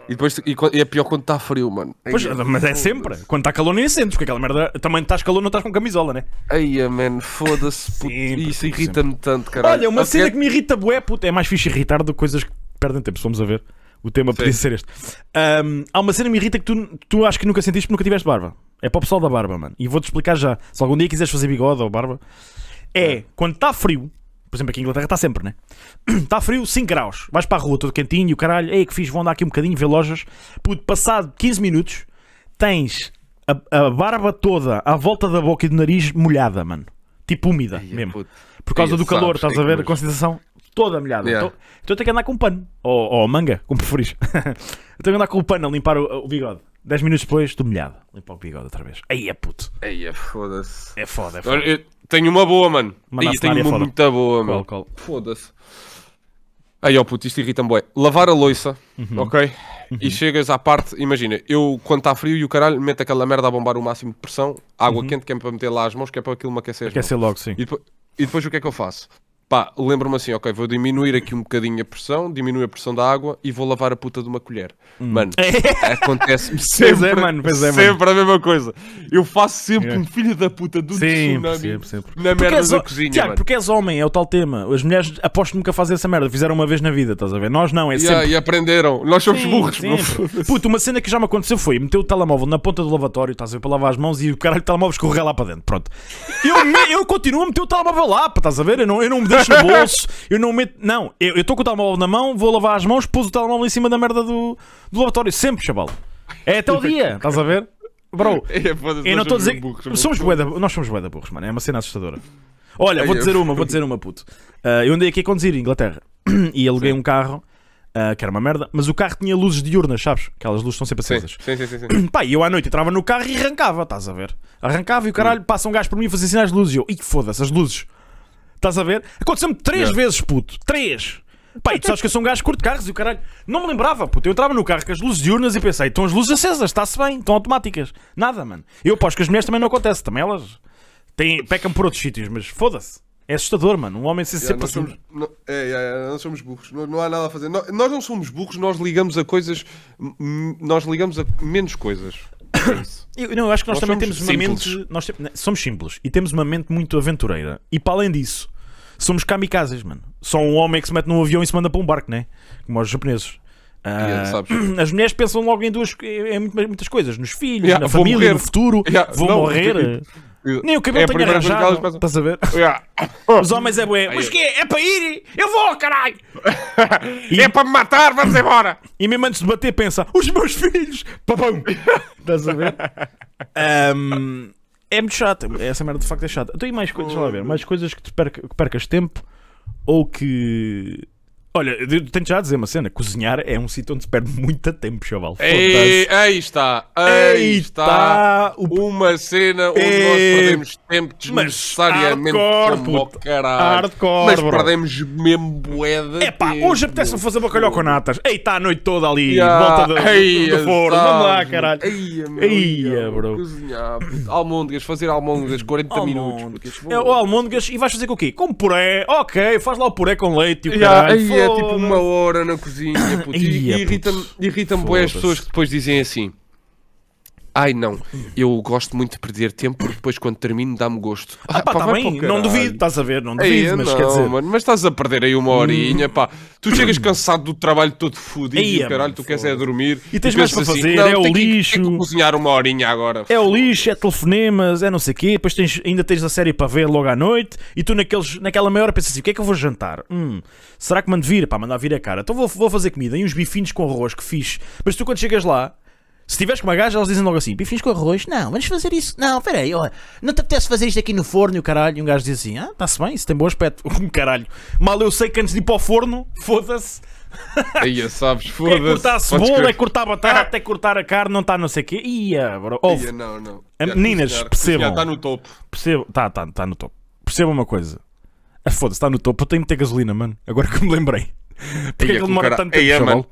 E depois e, e é pior quando está frio, mano. Pois, Eia, mas é sempre. Quando está calor nem sentes, porque aquela merda também estás calor não estás com camisola, né? Eia, man, foda-se, <laughs> puto. Sempre, Isso irrita-me tanto, caralho. Olha, uma cena que me irrita bué, puto, é mais fixe irritar do que coisas que perdem tempo, se formos a ver. O tema podia ser este. Ahm, há uma cena que me irrita que tu, tu acho que nunca sentiste porque nunca tiveste barba. É para o pessoal da barba, mano. E vou-te explicar já. Se algum dia quiseres fazer bigode ou barba, é quando está frio. Por exemplo, aqui em Inglaterra está sempre, né? Está <clears throat> frio, 5 graus. Vais para a rua todo quentinho, o caralho, ei que fiz, vou andar aqui um bocadinho, ver lojas. Puto, passado 15 minutos, tens a, a barba toda à volta da boca e do nariz molhada, mano. Tipo úmida Eia, mesmo. puto. Por causa Eia, do calor, sabes, estás a é ver? que A concentração toda molhada. Yeah. Então, então eu tenho que andar com um pano. Ou, ou manga, como preferis. <laughs> eu tenho que andar com o pano a limpar o, o bigode. 10 minutos depois, estou molhado. Limpar o bigode outra vez. Aí é puto. Eia, foda-se. É foda, é foda. Olha, eu tenho uma boa, mano. Manda a Eia, tenho uma foda. muito boa, mano. Foda-se. Aí, ó puto, isto irrita-me bué. Lavar a loiça, Uhum. ok? E chegas à parte, imagina, eu quando está frio e o caralho meto aquela merda a bombar o máximo de pressão, água quente que é para meter lá as mãos, que é para aquilo me aquecer ser logo, sim. E depois, e depois o que é que eu faço? Pá, lembro-me assim, ok, vou diminuir aqui um bocadinho a pressão, diminuir a pressão da água e vou lavar a puta de uma colher. Mano, <laughs> acontece-me sempre, é, mano, pois é, mano. sempre a mesma coisa. Eu faço sempre É. um filho da puta do Sim, tsunami sempre, sempre. na merda és, da cozinha, Tiago, mano. porque és homem, é o tal tema. As mulheres aposto nunca fazem essa merda. Fizeram uma vez na vida, estás a ver? Nós não, é Yeah, sempre. e aprenderam. Nós somos Sim, burros, sempre. Puta, uma cena que já me aconteceu foi meter o telemóvel na ponta do lavatório, estás a ver, para lavar as mãos e o caralho do telemóvel escorrer lá para dentro. Pronto. Eu, eu continuo a meter o telemóvel lá, estás a ver? Eu não, eu não me no bolso, eu não meto. Não, eu estou com o telemóvel na mão, vou lavar as mãos, pus o telemóvel em cima da merda do, do lavatório. Sempre, chaval. É até o dia, <laughs> estás a ver? Bro, <laughs> É, eu não estou a dizer. burros, somos somos bué da- nós somos bué da burros, mano. É uma cena assustadora. Olha, vou dizer uma, vou dizer uma, puto. Ah, eu andei aqui a conduzir em Inglaterra <clears throat> e aluguei um carro ah, que era uma merda, mas o carro tinha luzes diurnas, sabes? Aquelas luzes estão sempre acesas. sim, sim, sim, sim. <clears throat> Pá, e eu à noite entrava no carro e arrancava, estás a ver? Arrancava e o caralho passa um gajo por mim e fazia sinais de luzes. E eu, ih, foda-se, as luzes. Estás a ver? Aconteceu-me três Yeah. vezes, puto. Três. E tu sabes que eu sou um gajo curto carros e o caralho. Não me lembrava, puto. Eu entrava no carro com as luzes diurnas e pensei, estão as luzes acesas, está-se bem, estão automáticas. Nada, mano. Eu aposto que as mulheres também não acontece, também elas têm, pecam por outros sítios, mas foda-se. É assustador, mano. Um homem ser Yeah, assim. somos, não, é, é, é, nós somos burros, não, não há nada a fazer. Nó- Nós, não somos burros, nós ligamos a coisas, nós ligamos a menos coisas. É isso. <coughs> Eu, não, eu acho que nós, Nós também temos uma simples. mente. Nós né, somos simples e temos uma mente muito aventureira. E para além disso, somos kamikazes, mano. Só um homem que se mete num avião e se manda para um barco, né? Como os japoneses. Sabes? <clears throat> as mulheres pensam logo em duas em muitas coisas, nos filhos, Yeah, na família, morrer. no futuro, Yeah, vou não, morrer. Nem o cabelo É que arranjado. elas pensam. Estás a ver? Yeah. Os homens é bué. Mas que é? É para ir? Eu vou, caralho! <laughs> É para me matar, vamos embora! E mesmo antes de bater, pensa: os meus filhos! Papão! Estás a ver? Ahm, é muito chato. Essa merda de facto é chata. Então, e mais coisas, deixa lá ver. Mais coisas que, te perca- que percas tempo ou que. Olha, tenho já a dizer uma cena: cozinhar é um sítio onde se perde muito tempo, chaval. Ei, aí está, aí está tá, o- uma cena onde Ei, nós perdemos tempo desnecessariamente hardcore, puto. caralho. Hardcore, Mas bro. perdemos mesmo boeda. É pá, hoje apetece-me fazer bacalhau com natas. Ei, está a noite toda ali, Yeah, volta do, ei, do forno. Vamos lá, caralho. Eia, bro. Cozinhar, almôndegas, fazer almôndegas 40 minutos. Almôndegas. puto. É, o almôndegas e vais fazer com o quê? Com puré. Ok, faz lá o puré com leite e o Yeah, caralho. É tipo uma hora na cozinha, puto. E, e irrita-me irrita as pessoas que depois dizem assim. Ai não, eu gosto muito de perder tempo porque depois quando termino dá-me gosto. Ah, pá, tá vai bem, não duvido, estás a ver, não Ei, duvido, mas não, quer dizer. mano, mas estás a perder aí uma horinha, pá. Tu chegas cansado do trabalho todo fodido e o caralho, tu queres é dormir. E tens pensas mais para assim, fazer, não, é o que- lixo. tenho que cozinhar uma horinha agora. É o lixo, é telefonemas, é não sei o quê, depois tens, ainda tens a série para ver logo à noite e tu naqueles, naquela meia hora pensas assim: o que é que eu vou jantar? Hum, será que mando vir? Pá, mandar vir a cara. Então vou, vou fazer comida e uns bifinhos com arroz que fiz. Mas tu quando chegas lá, se tiveres com uma gaja, elas dizem logo assim: bifinhos com arroz? Não, vamos fazer isso. Não, peraí, ó, não te apetece fazer isto aqui no forno e o caralho? E um gajo diz assim: ah, está-se bem, isso tem bom aspecto. <laughs> Um caralho. Mal eu sei que antes de ir para o forno, foda-se. <laughs> Aí, sabes, É foda-se. cortar a Podes cebola, é cortar a batata, <laughs> é cortar a carne, não está não sei o quê. Ia, bro. Ouve, Eia, não, não. Ah, Já, meninas, cozinhar- percebam. Está no topo. Percebo, tá, tá, tá no topo. Perceba uma coisa. Ah, Foda-se, está no topo. Eu tenho que ter gasolina, mano. Agora que me lembrei. Porque é que ele demora tanto tempo.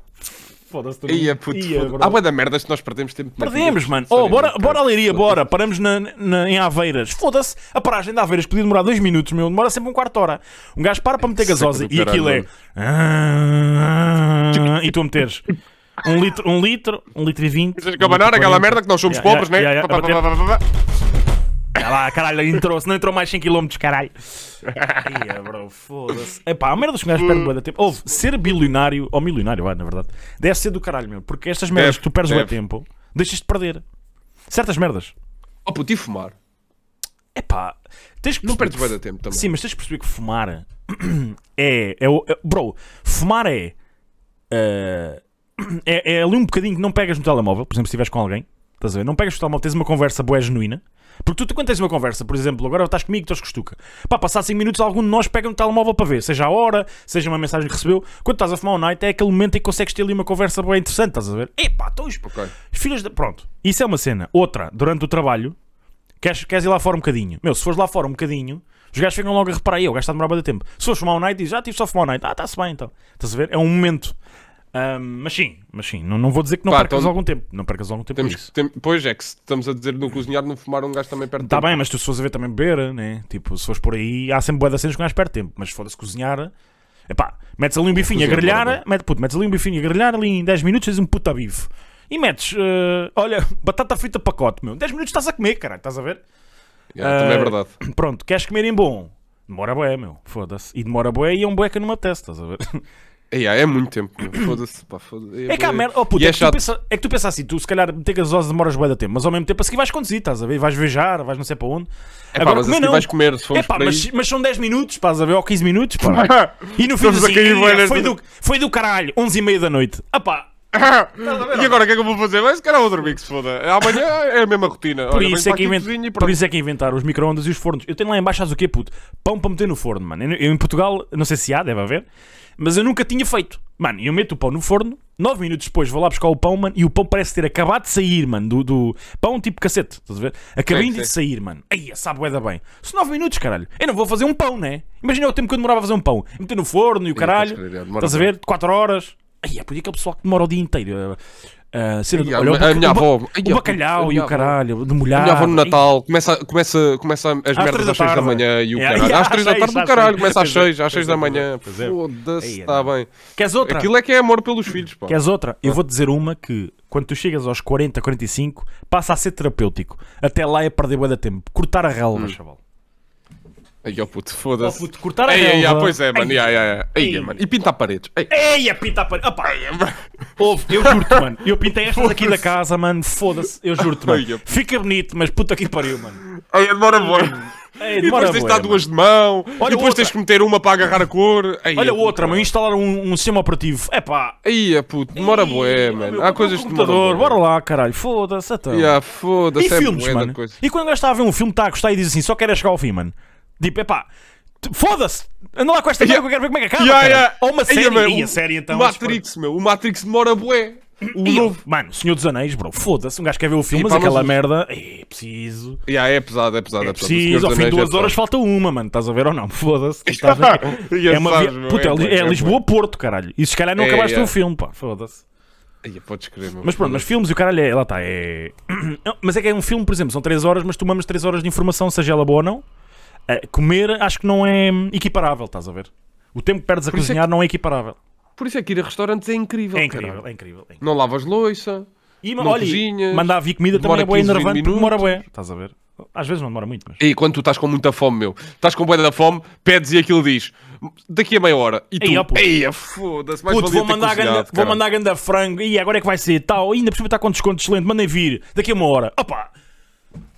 Foda-se, tu- Ia, puto, Ia, foda-. Há bué da merdas que nós perdemos tempo. Perdemos, mano. Oh, bora, bora a. Leiria, bora. Paramos na, na- em Aveiras. Foda-se. A paragem de Aveiras podia demorar dois minutos, meu. Demora sempre um quarto de hora. Um gajo para para meter gasosa e aquilo é. Ah, E tu a meteres um litro, um litro, um litro e vinte. Que abanar aquela merda que nós somos pobres, né? Lá, caralho, entrou. Se não entrou mais 100 km, caralho. Ia, bro, foda-se. Epá, a merda dos gajos perdem bué de tempo. Ouve, ser bilionário, ou milionário, vai, na verdade, deve ser do caralho, meu. Porque estas merdas Deve, que tu perdes bué deve. tempo, deixas de perder. Certas merdas. Oh, puto, e fumar? Epá, tens que Não perceber perdes que- de tempo também. Sim, mas tens que perceber que fumar <clears throat> é. é, o- é- bro, fumar é, eh, <clears throat> é. É ali um bocadinho que não pegas no telemóvel, por exemplo, se estiveres com alguém, estás a ver? Não pegas no telemóvel, tens uma conversa boa genuína. Porque tu, tu quando tens uma conversa, por exemplo, agora estás comigo, estás com estuca. Pá, passar 5 minutos, algum de nós pega no telemóvel para ver, seja a hora, seja uma mensagem que recebeu. Quando estás a fumar um night, é aquele momento em que consegues ter ali uma conversa bem interessante, estás a ver? Epá, estão os Ok. filhas de... Pronto, isso é uma cena. Outra, durante o trabalho, queres, queres ir lá fora um bocadinho. Meu, se fores lá fora um bocadinho, Os gajos ficam logo a reparar, "Ei, o gajo está a demorar bastante tempo. Se fores fumar um night, diz, já tive só fumar um night. Ah, está-se bem então. Estás a ver? É um momento. Ahm, mas sim, mas sim, não, não vou dizer que não Pá, percas então- algum tempo. Não percas algum tempo Temos tem, pois é que se estamos a dizer no cozinhar, no fumar, um gajo também perde Está tempo. bem, mas tu se fores a ver também beber, né? Tipo, se fores por aí, há sempre boas das cenas que não perde tempo. Mas foda-se cozinhar. Epá, metes ali um bifinho a grelhar, mete, puto, metes ali um bifinho a grelhar, ali em 10 minutos tens um puta bife. E metes, eh, olha, batata frita pacote, meu. 10 minutos estás a comer, caralho, estás a ver? Yeah, também é Ah, verdade. Pronto, queres comer em bom? Demora bué, meu. Foda-se. E demora bué e é um bué que não me apetece, estás a ver? Ei, é muito tempo. <clears throat> Foda-se. pá, foda-se. É que há merda. Oh, puto, é, é que tu pensa, é que tu pensas assim, tu se calhar meter gasosas demoras bué da tempo, mas ao mesmo tempo a seguir vais conduzir, estás a ver? Vais viajar, vais não sei para onde. É pá, mas assim vais comer, se É pá, mas, mas são 10 minutos, estás a ver? Ou 15 minutos, pá. <laughs> E no fim assim, cair "Ia, bué nesta- foi, do, foi do caralho, 11 e meia da noite. Ah pá, <laughs> e agora o que é que eu vou fazer? Mas se calhar que se foda. Amanhã é a mesma rotina. por, Olha, isso é que invent- por isso é que inventaram os micro-ondas e os fornos. Eu tenho lá embaixo, sabes o quê, puto? Pão para meter no forno, mano. Eu em Portugal, não sei se há, deve haver, mas eu nunca tinha feito. Mano, eu meto o pão no forno, 9 minutos depois vou lá buscar o pão, mano, e o pão parece ter acabado de sair, mano, do, do pão tipo cacete, estás a ver? Acabei de sair, mano. Aí, sabe, bué da bem. São 9 minutos, caralho. Eu não vou fazer um pão, né? Imagina o tempo que eu demorava a fazer um pão. Meter no forno e o caralho. é, Estás a ver? 4 horas. Aí, é por aí aquele pessoal que demora o dia inteiro. A- a ser- Ai, a- olha, a baca- minha avó- O a- bacalhau a e o caralho, de A molhar. minha avó no Natal começa, começa, começa as três merdas da às 6 da manhã e o <laughs> É, caralho. Às <laughs> às 3 da tarde do caralho, começa às Pois é, 6, às 6 pois da é, manhã. é. Foda-se, está bem. Queres outra? Aquilo é que é amor pelos filhos, pá. Queres outra? Eu vou dizer uma que quando tu chegas aos 40, 45, passa a ser terapêutico. Até lá é perder bué de tempo. Cortar a relva, Hum. chaval. Ai, ó puto, Oh, foda-se. puto, cortar a Ei, ei, relva. ah, pois é, mano. Ei, ia, ia, ia. Ei, Ei. mano. E pintar paredes. Ei. Ei, a pinta a parede. Opa, ouve, eu juro-te, mano. Eu pintei estas aqui da casa, mano. Foda-se, eu juro-te, mano. Fica bonito, mas puta que pariu, mano. Ei, demora muito. Ei, E demora depois tens de dar mano. duas de mão. Olha e depois outra. tens que meter uma para agarrar a cor. Ei, Olha é, outra, meu. Instalar um, um sistema operativo. É pá. Aí, puto, demora bué, mano. Há coisas que demoram. Bora lá, caralho. Foda-se, então. Yeah, foda-se, E é filmes, mano? E quando o gajo está a ver um filme, está a gostar e diz assim, só quer chegar ao fim, mano. Tipo, epá, foda-se, anda lá com esta merda que eu quero ver como é que acaba. Yeah, yeah. Ou uma série. mano, e a o- série então. O Matrix, meu. O Matrix demora bué. O E, novo. mano, Senhor dos Anéis, bro, foda-se. Um gajo quer ver o filme, mas mas aquela os- merda. É preciso. Yeah, é pesado, é pesado. É É. O preciso. Ao fim de é duas horas pesado. falta uma, mano. Estás a ver ou não? <laughs> Foda-se. <laughs> É uma via... Puta, é, é. Lisboa-Porto, caralho. E se calhar não É, acabaste é. um filme, pá. Foda-se. Podes crer, meu. Mas pronto, mas filmes e o caralho é. Lá está, é. <clears throat> Não, mas é que é um filme, por exemplo, são 3 horas, mas tomamos 3 horas de informação, seja ela boa ou não. Eh, comer acho que não é equiparável, estás a ver? O tempo que perdes a Por isso é cozinhar não é equiparável. Por isso é que ir a restaurantes é incrível. É incrível, é incrível. é incrível. Não lavas louça. E Não olha, cozinhas, mandar vir comida também é boa 15, 20 enervante porque demora bué. Estás a ver? Às vezes não demora muito, mas. E quando tu estás com muita fome, meu, estás com bué da fome, pedes e aquilo diz daqui a meia hora. E tu, Ei, ó, puto. ei, foda-se, mais Puto, vou mandar, ganda, vou mandar ganda frango e agora é que vai ser tal. Ainda por cima está com desconto excelente. Mandem vir daqui a uma hora. Opa!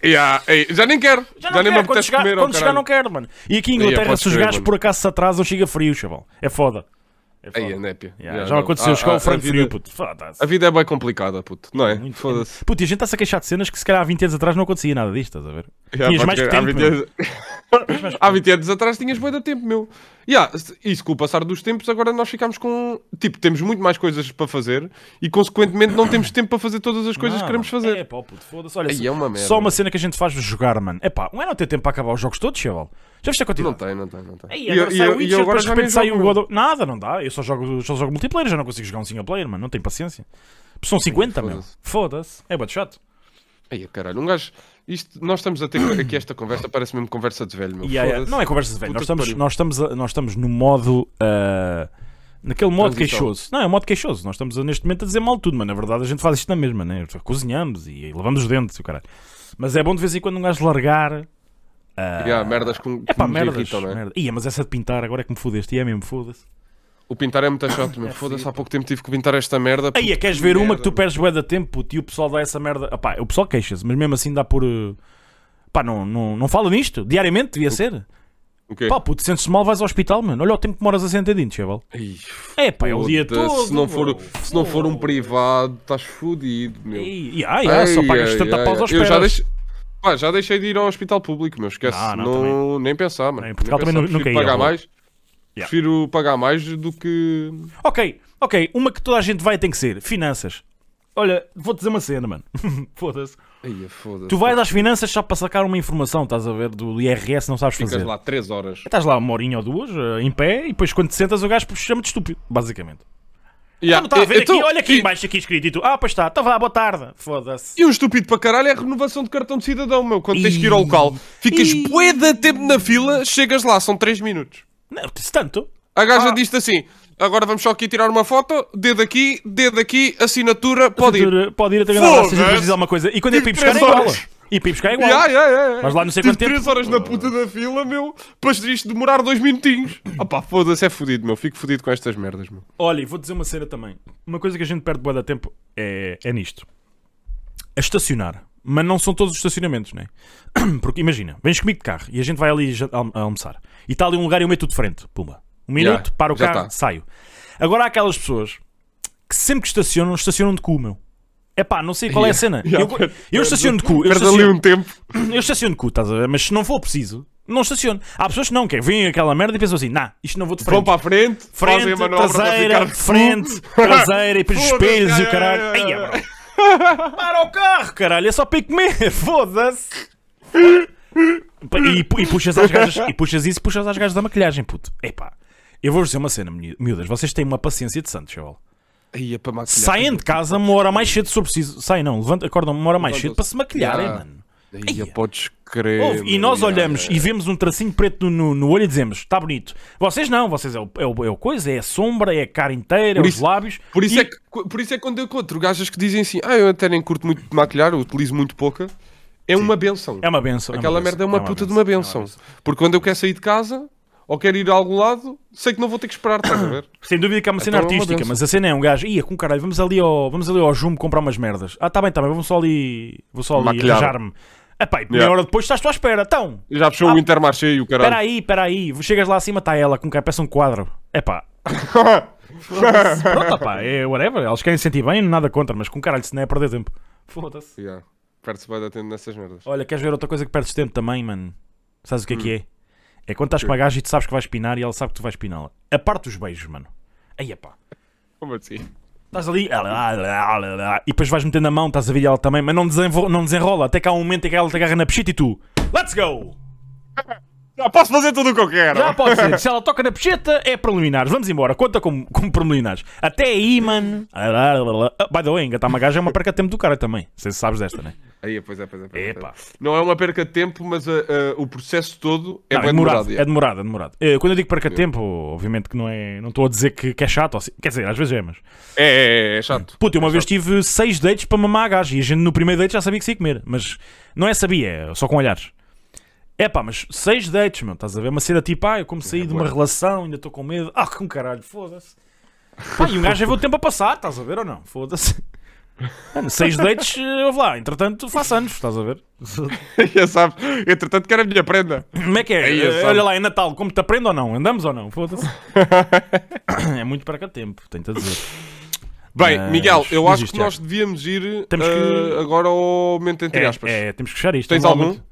Yeah, ei, já nem quero. Já Já, nem me quero. Quando apetece chegar, comer, quando chegar caralho. não quero, mano. E aqui em Inglaterra, podes se os gajos por acaso se atrasam, chega frio, chaval. É foda. É foda. Ei, a népia. Yeah, Yeah, já não. aconteceu, Ah, chegar ah, o frango frio, puto. A vida é bem complicada, puto, não é? Foda-se. Puto, e a gente está-se a queixar de cenas que se calhar há 20 anos atrás não acontecia nada disto, estás a ver? Yeah, <coughs> Tinhas mais crer. tempo, Há 20 meu. anos- Há 20 anos atrás tinhas bem de tempo, meu. Yeah, isso com o passar dos tempos, agora nós ficamos com. Tipo, temos muito mais coisas para fazer e, consequentemente, não temos tempo para fazer todas as coisas que Não, queremos mano. fazer. É pá, puto, foda-se. Olha, Ei, é uma merda. só uma cena que a gente faz de jogar, mano. É pá, não é não ter tempo para acabar os jogos todos, chaval. Já viste a quantidade? Não tem, não tem, não tem. Ei, agora sai o Witcher, eu depois de repente sai o God of... Nada, não dá. Eu só jogo, só jogo multiplayer, já não consigo jogar um single player, mano. Não tenho paciência. São 50, meu. foda-se. Foda-se. É bate chato. Ai, caralho, um gajo. Isto, nós estamos a ter <coughs> aqui esta conversa, parece mesmo conversa de velho, meu. Yeah, yeah. Não é conversa de velho. Puta Nós estamos, nós, estamos a- nós estamos no modo. ah, naquele modo Transição. queixoso. Não, é o modo queixoso. Nós estamos a, neste momento a dizer mal tudo, mas na verdade a gente faz isto na mesma, né? Cozinhamos e lavamos os dentes e o caralho. Mas é bom de vez em quando um gajo largar. Yeah, merdas com, É pá, merdas. irritam, é? Ia, mas essa de pintar agora é que me fodeste. E é mesmo, foda-se. O pintar é muito chato, <coughs> meu. Foda-se, há pouco tempo tive que pintar esta merda. Aí, puto, queres ver uma que tu merda, perdes bué da tempo puto, e o pessoal dá essa merda. Epá, o pessoal queixa-se, mas mesmo assim dá por. uh, Pá, não, não, não fala nisto. Diariamente devia ser. O quê? Pá, puto, sentes-te mal, vais ao hospital, mano. Olha o tempo que moras sentadinho, chaval. Ai, É pá, é o dia todo. Se não for, bro. se não for um privado, estás fodido, meu. E, yeah, só Ai, pagas ai, 70 ai, paus aos Eu já pá, já deixei de ir ao hospital público, meu. Esquece. Não, não, não, nem pensar, mano. Em Portugal Nem também pensar. Prefiro ia, pagar bro. Mais. Prefiro pagar mais do que. Ok, ok. Uma que toda a gente vai tem que ser. Finanças. olha, vou-te dizer uma cena, mano. <laughs> Foda-se. Ai, foda-se. Tu vais às finanças só para sacar uma informação, estás a ver, do IRS, não sabes Ficas fazer. lá 3 horas. Estás lá uma horinha ou duas, eh, em pé, e depois quando te sentas o gajo chama-te estúpido, basicamente. Yeah, Não está a ver então- aqui, olha aqui e- embaixo, aqui escrito, e tu, ah, pois está, então vá, boa tarde. Foda-se. E um estúpido para caralho é a renovação de cartão de cidadão, meu. Quando tens que ir ao local, ficas bué de tempo na fila, chegas lá, são 3 minutos. Não, se tanto. A gaja Ah. diz-te assim: agora vamos só aqui tirar uma foto, dedo aqui, dedo aqui, assinatura, pode ir. Pode ir até ganhar se de alguma coisa. E quando é para ir Tive buscar é igual. E para ir buscar é igual. Yeah, yeah, yeah. Mas lá não sei Tive quanto tempo. 3 horas na puta da fila, meu, para isto demorar 2 minutinhos. <coughs> Opá, foda-se, é fodido, meu. Fico fodido com estas merdas, meu. Olha, e vou dizer uma cena também. Uma coisa que a gente perde bué da tempo é, é nisto. A estacionar. Mas não são todos os estacionamentos, né? <clears throat> Porque imagina, vens comigo de carro e a gente vai ali alm- almoçar. E está ali um lugar e eu meto de frente. Pumba. Um minuto, Yeah, paro o carro, tá. saio. Agora há aquelas pessoas que sempre que estacionam, estacionam de cu, meu. É pá, não sei qual é a cena. Yeah, <laughs> eu, eu estaciono de cu. Eu Perde ali estaciono, um tempo. <clears throat> eu estaciono de cu, estás a ver? Mas se não for preciso, não estaciono. Há pessoas que não, que vêm aquela merda e pensam assim: nah, isto não vou de frente Vão para a frente, frente, a para traseira, frente, <laughs> traseira e depois espelhos e o é, caralho. é, é, Ai, é. é, bro. Para o carro, caralho, é só ir comer, <laughs> foda-se. E, e puxas às gajas, e puxas isso e puxas às gajas da maquilhagem, puto. Epá, eu vou-vos dizer uma cena, mi- miúdas, vocês têm uma paciência de santo, chaval. É. Saem de casa uma hora mais cedo se for preciso. Saem não, levanta, acordam uma hora mais cedo para se maquilharem, Yeah. mano. Ai, podes crer. E nós olhamos e vemos um tracinho preto no, no olho e dizemos: está bonito. Vocês não, vocês é o, é, o, é o coisa, é a sombra, é a cara inteira, é Por os isso- lábios. Por isso, E- é que, por isso é que quando eu encontro gajas que dizem assim, ah, eu até nem curto muito de maquilhar, eu utilizo muito pouca, é uma benção. É uma benção. é Aquela benção, merda é uma puta de uma benção. Porque quando eu quero sair de casa, ou quero ir a algum lado, sei que não vou ter que esperar, estás a ver? <coughs> Sem dúvida que é uma cena Então é uma artística, benção. mas a cena é um gajo, ia com caralho, vamos ali ao, vamos ali ao Jumbo comprar umas merdas. Ah, tá bem, tá bem, vamos só ali, vou só ali arranjar-me. Epá, e meia Yeah. hora depois estás tu à espera. Então, Já fechou Ah, o Intermarché e o espera caralho. aí, espera aí. Chegas lá acima, está ela com que peça um quadro. Epá. Pronto, pá, é whatever. Eles querem se sentir bem, nada contra, mas com caralho, se não é perder tempo. Foda-se. yeah. Perde-se bem da tempo nessas merdas. Olha, queres ver outra coisa que perdes tempo também, mano? Sabes o que é Hum. que é? É quando estás com uma gaja e tu sabes que vais pinar e ela sabe que tu vais piná-la. A parte dos beijos, mano. Aí, pá. Como assim? Estás ali e depois vais metendo a mão, estás a ver ela também, mas não desenrola. Até que há um momento em que ela te agarra na pechita e tu, let's go! Já posso fazer tudo o que eu quero. Já pode ser. Se ela toca na pecheta, é preliminares. Vamos embora. Conta como, como preliminares. Até aí, mano. By the way, engatar uma gaja é uma perca de tempo do cara também. Não sei se sabes desta, né? Aí, pois é, pois é. Pois é, pois é. Não é uma perca de tempo, mas uh, uh, o processo todo é Não, bem é demorado, demorado. é demorado, é demorado. Eh, Quando eu digo perca de tempo, obviamente que não é. Não estou a dizer que, que é chato. ou assim- Quer dizer, às vezes é, mas. É, é, é, é chato. Puta, eu uma É vez chato. tive seis dates para mamar a gaja e a gente no primeiro date já sabia que se ia comer. Mas não é sabia, é só com olhares. É pá, mas seis dates, meu, estás a ver? Uma cena tipo, ah, eu como saí de uma relação, ainda estou com medo. Ah, com caralho, foda-se. Pá, e um gajo já vê o tempo a passar, estás a ver ou não? Foda-se. Mano, seis dates, eh, ouve lá, entretanto faço anos, estás a ver? <laughs> Já sabes. Entretanto, quero a minha prenda. Como é que é? Sabe. Olha lá, é Natal, como te aprendo ou não? Andamos ou não? Foda-se. <laughs> é muito perca de tempo, tenho-te a dizer. Bem, Mas Miguel, eu acho que nós devíamos ir que- uh, agora ao momento entre É, aspas. É, é, temos que fechar isto. Tens algum? momento.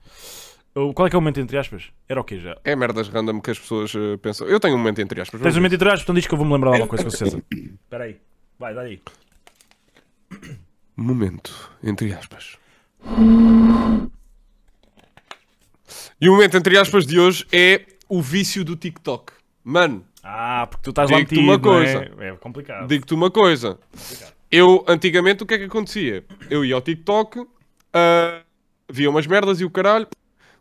Qual é que é o momento entre aspas? Era o quê já? merdas random que as pessoas uh, pensam. Eu tenho um momento entre aspas. Tens um momento entre aspas, então diz que eu vou-me lembrar de alguma coisa com <coughs> certeza. Espera aí. Vai, dá aí. Momento entre aspas. E o momento entre aspas de hoje é o vício do TikTok. Mano, Ah, porque tu estás lá Digo-te metido, uma não coisa. É? é complicado. digo-te uma coisa. Eu, antigamente, o que é que acontecia? Eu ia ao TikTok, ah, via umas merdas e o caralho.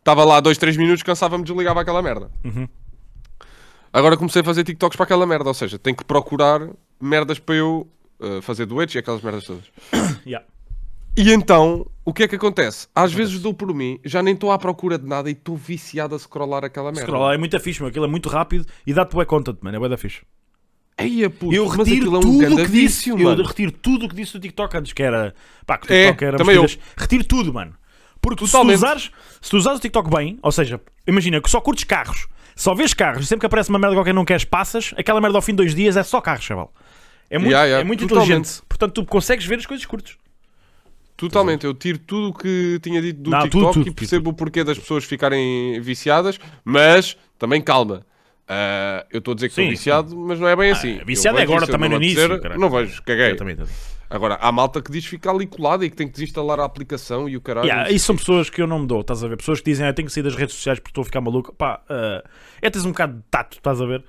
Estava lá dois, três minutos, cansava-me, desligava aquela merda. Uhum. Agora comecei a fazer TikToks para aquela merda. Ou seja, tenho que procurar merdas para eu ah, fazer duetos e aquelas merdas todas. <coughs> Yeah. E então, o que é que acontece? Às vezes dou por mim, já nem estou à procura de nada e estou viciado a scrollar aquela merda. Scroll é muito fixe, meu. Aquilo é muito rápido e dá-te bué content, mano. É bué da fixe. Eia, puto, Eu retiro é um tudo o que disse. vício, Eu mano. retiro tudo o que disse do TikTok antes, que era. Pá, que o É, TikTok era. também eu. Retiro tudo, mano. Porque se tu, usares, se tu usares o TikTok bem, ou seja, imagina que só curtes carros, só vês carros e sempre que aparece uma merda qualquer que não queres, passas, aquela merda ao fim de dois dias é só carros, chaval. É muito, Yeah, yeah, é muito totalmente. inteligente. Portanto, tu consegues ver as coisas que curtes. Totalmente, eu tiro tudo o que tinha dito do Não, TikTok tudo, tudo, e percebo o porquê das pessoas ficarem viciadas, mas também calma. Ah, eu estou a dizer que estou viciado, mas não é bem assim. viciado Eu é agora eu também não no início. Não vejo, caguei. Exatamente. Agora, há malta que diz ficar ali colada e que tem que desinstalar a aplicação e o caralho. Yeah, isso são pessoas que eu não me dou, estás a ver? Pessoas que dizem, ah, tenho que sair das redes sociais porque estou a ficar maluco. Pá, uh, é teres um bocado de tato, estás a ver?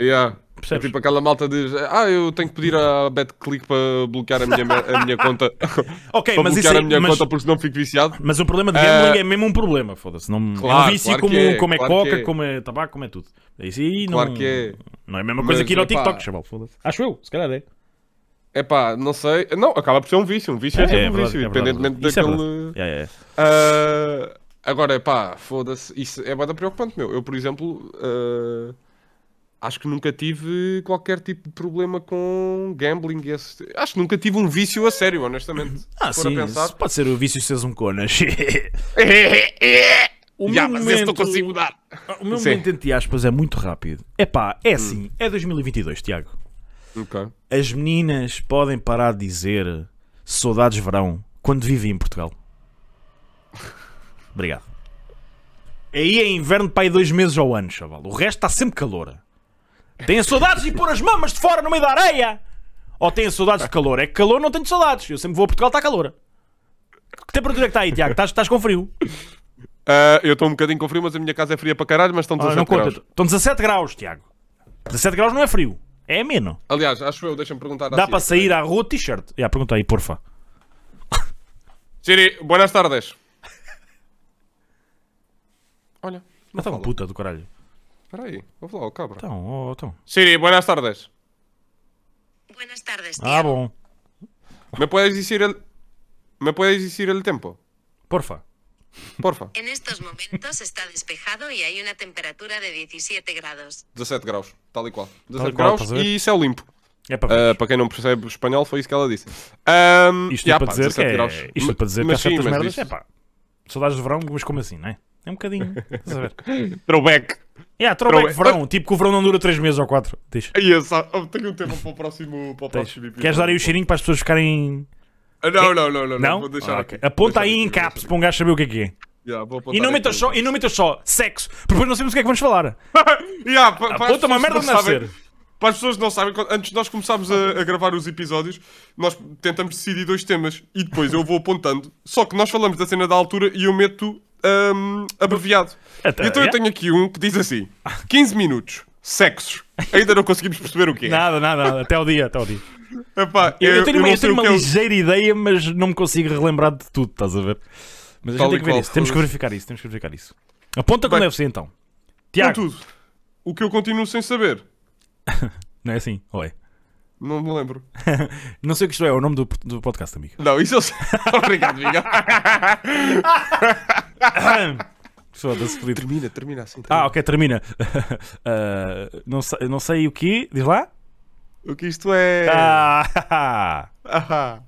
Yeah. É Percebes? tipo aquela malta diz: Ah, eu tenho que pedir a BetClick para bloquear a minha, a minha conta. <laughs> <laughs> Ok, para mas isso bloquear aí, a minha mas, conta porque senão fico viciado. mas o problema de gambling é mesmo um problema, foda-se. Não, é claro, um vício claro como, é, como é claro coca, é. como é tabaco, como é tudo. Isso aí não, Claro que é. não é a mesma coisa Mas, que ir ao TikTok, chaval, foda-se. Acho eu, se calhar é. É pá, não sei. Não, acaba por ser um vício. Um vício é, É, sempre é um verdade, vício, é independentemente é daquele. Ah, agora, pá, foda-se. Isso é bada preocupante, meu. Eu, por exemplo, ah, acho que nunca tive qualquer tipo de problema com gambling. esse- Acho que nunca tive um vício a sério, honestamente. Ah, sim, pensar. isso pode ser o vício de seres um conas. <laughs> <laughs> o Já, meu momento- consigo mudar. O meu Sim. momento entre aspas é muito rápido. É pá, é assim, é 2022, Tiago. Ok. As meninas podem parar de dizer saudades verão quando vivem em Portugal. Obrigado. Aí é inverno para aí dois meses ao ano, chaval. O resto está sempre calor. Tenho saudades de pôr as mamas de fora no meio da areia. Ou tenho saudades de calor. É que calor não tenho saudades. Eu sempre vou a Portugal, está calor. Que temperatura é que está aí, Tiago? Estás, estás com frio? Ah, eu estou um bocadinho com frio, mas a minha casa é fria para caralho, mas estão Ah, 17 não conta. graus. Estão 17 graus, Tiago. 17 graus não é frio. É ameno. Aliás, acho eu, deixa-me perguntar Dá para sair à rua t-shirt. Já, pergunta aí, porfa. Siri, buenas tardes. <laughs> Olha, não Então, fala. puta do caralho. Espera aí, vou falar, o cabra. Então, oh, então. Siri, buenas tardes. Buenas tardes, Ah, bom. ¿Me puedes decir el... ¿Me puedes decir el tiempo? Porfa. Porfa. En estos momentos está despejado y hay una temperatura de 17 grados. 17 graus, tal e qual. 17 Tal e qual, graus e céu limpo. É para ver. Ah, para quem não percebe espanhol, foi isso que ela disse. Ahm, isto já, é para pá, dizer que 17 é, graus. isto é para dizer que há Mas certas mas merdas. isso- É pá. Saudades de verão, mas como assim, não é? É um bocadinho. Estás a ver? <laughs> Throwback. É, throwback Throwback. verão. Tipo que o verão não dura 3 meses ou 4. Deixa. Aí, eu só- eu tenho um tema para o próximo, para o próximo episódio. Queres dar aí o cheirinho para as pessoas ficarem. Ah, Não, não, não, não. Não? Vou deixar Ah, aqui. ok. Aponta aí em aqui, vou caps para um gajo saber o que é que é. apontar E não metas só, e não metas só sexo, porque depois não sabemos o que é que vamos falar. <laughs> Já, pa- as Aponta uma merda não deve ser. Para as pessoas que não sabem, antes de nós começarmos a, a gravar os episódios, nós tentamos decidir dois temas e depois eu vou apontando. Só que nós falamos da cena da altura e eu meto ahm, abreviado. Até- então eu é? tenho aqui um que diz assim: 15 minutos, sexos. Ainda não conseguimos perceber o que é. Nada, nada, nada. Até ao dia, até ao dia. Epá, Eu, eu tenho uma, eu tenho o uma que é o- ligeira ideia, mas não me consigo relembrar de tudo, estás a ver? Mas a Tal gente tem que ver qual, isso, temos que verificar isso, temos que verificar isso. Aponta como Bem, deve ser então. Tiago, Contudo, o que eu continuo sem saber, <laughs> não é assim? Ou é? não me lembro. <laughs> Não sei o que isto é, é o nome do, do podcast, amigo. Não, isso eu sei. <laughs> Obrigado, Miguel. Foda-se, Felipe. termina, termina assim. Ah, termina. ok, termina. Ah, não, sei, não sei o que. Diz lá? O que isto é. Ah, <laughs> Ahá.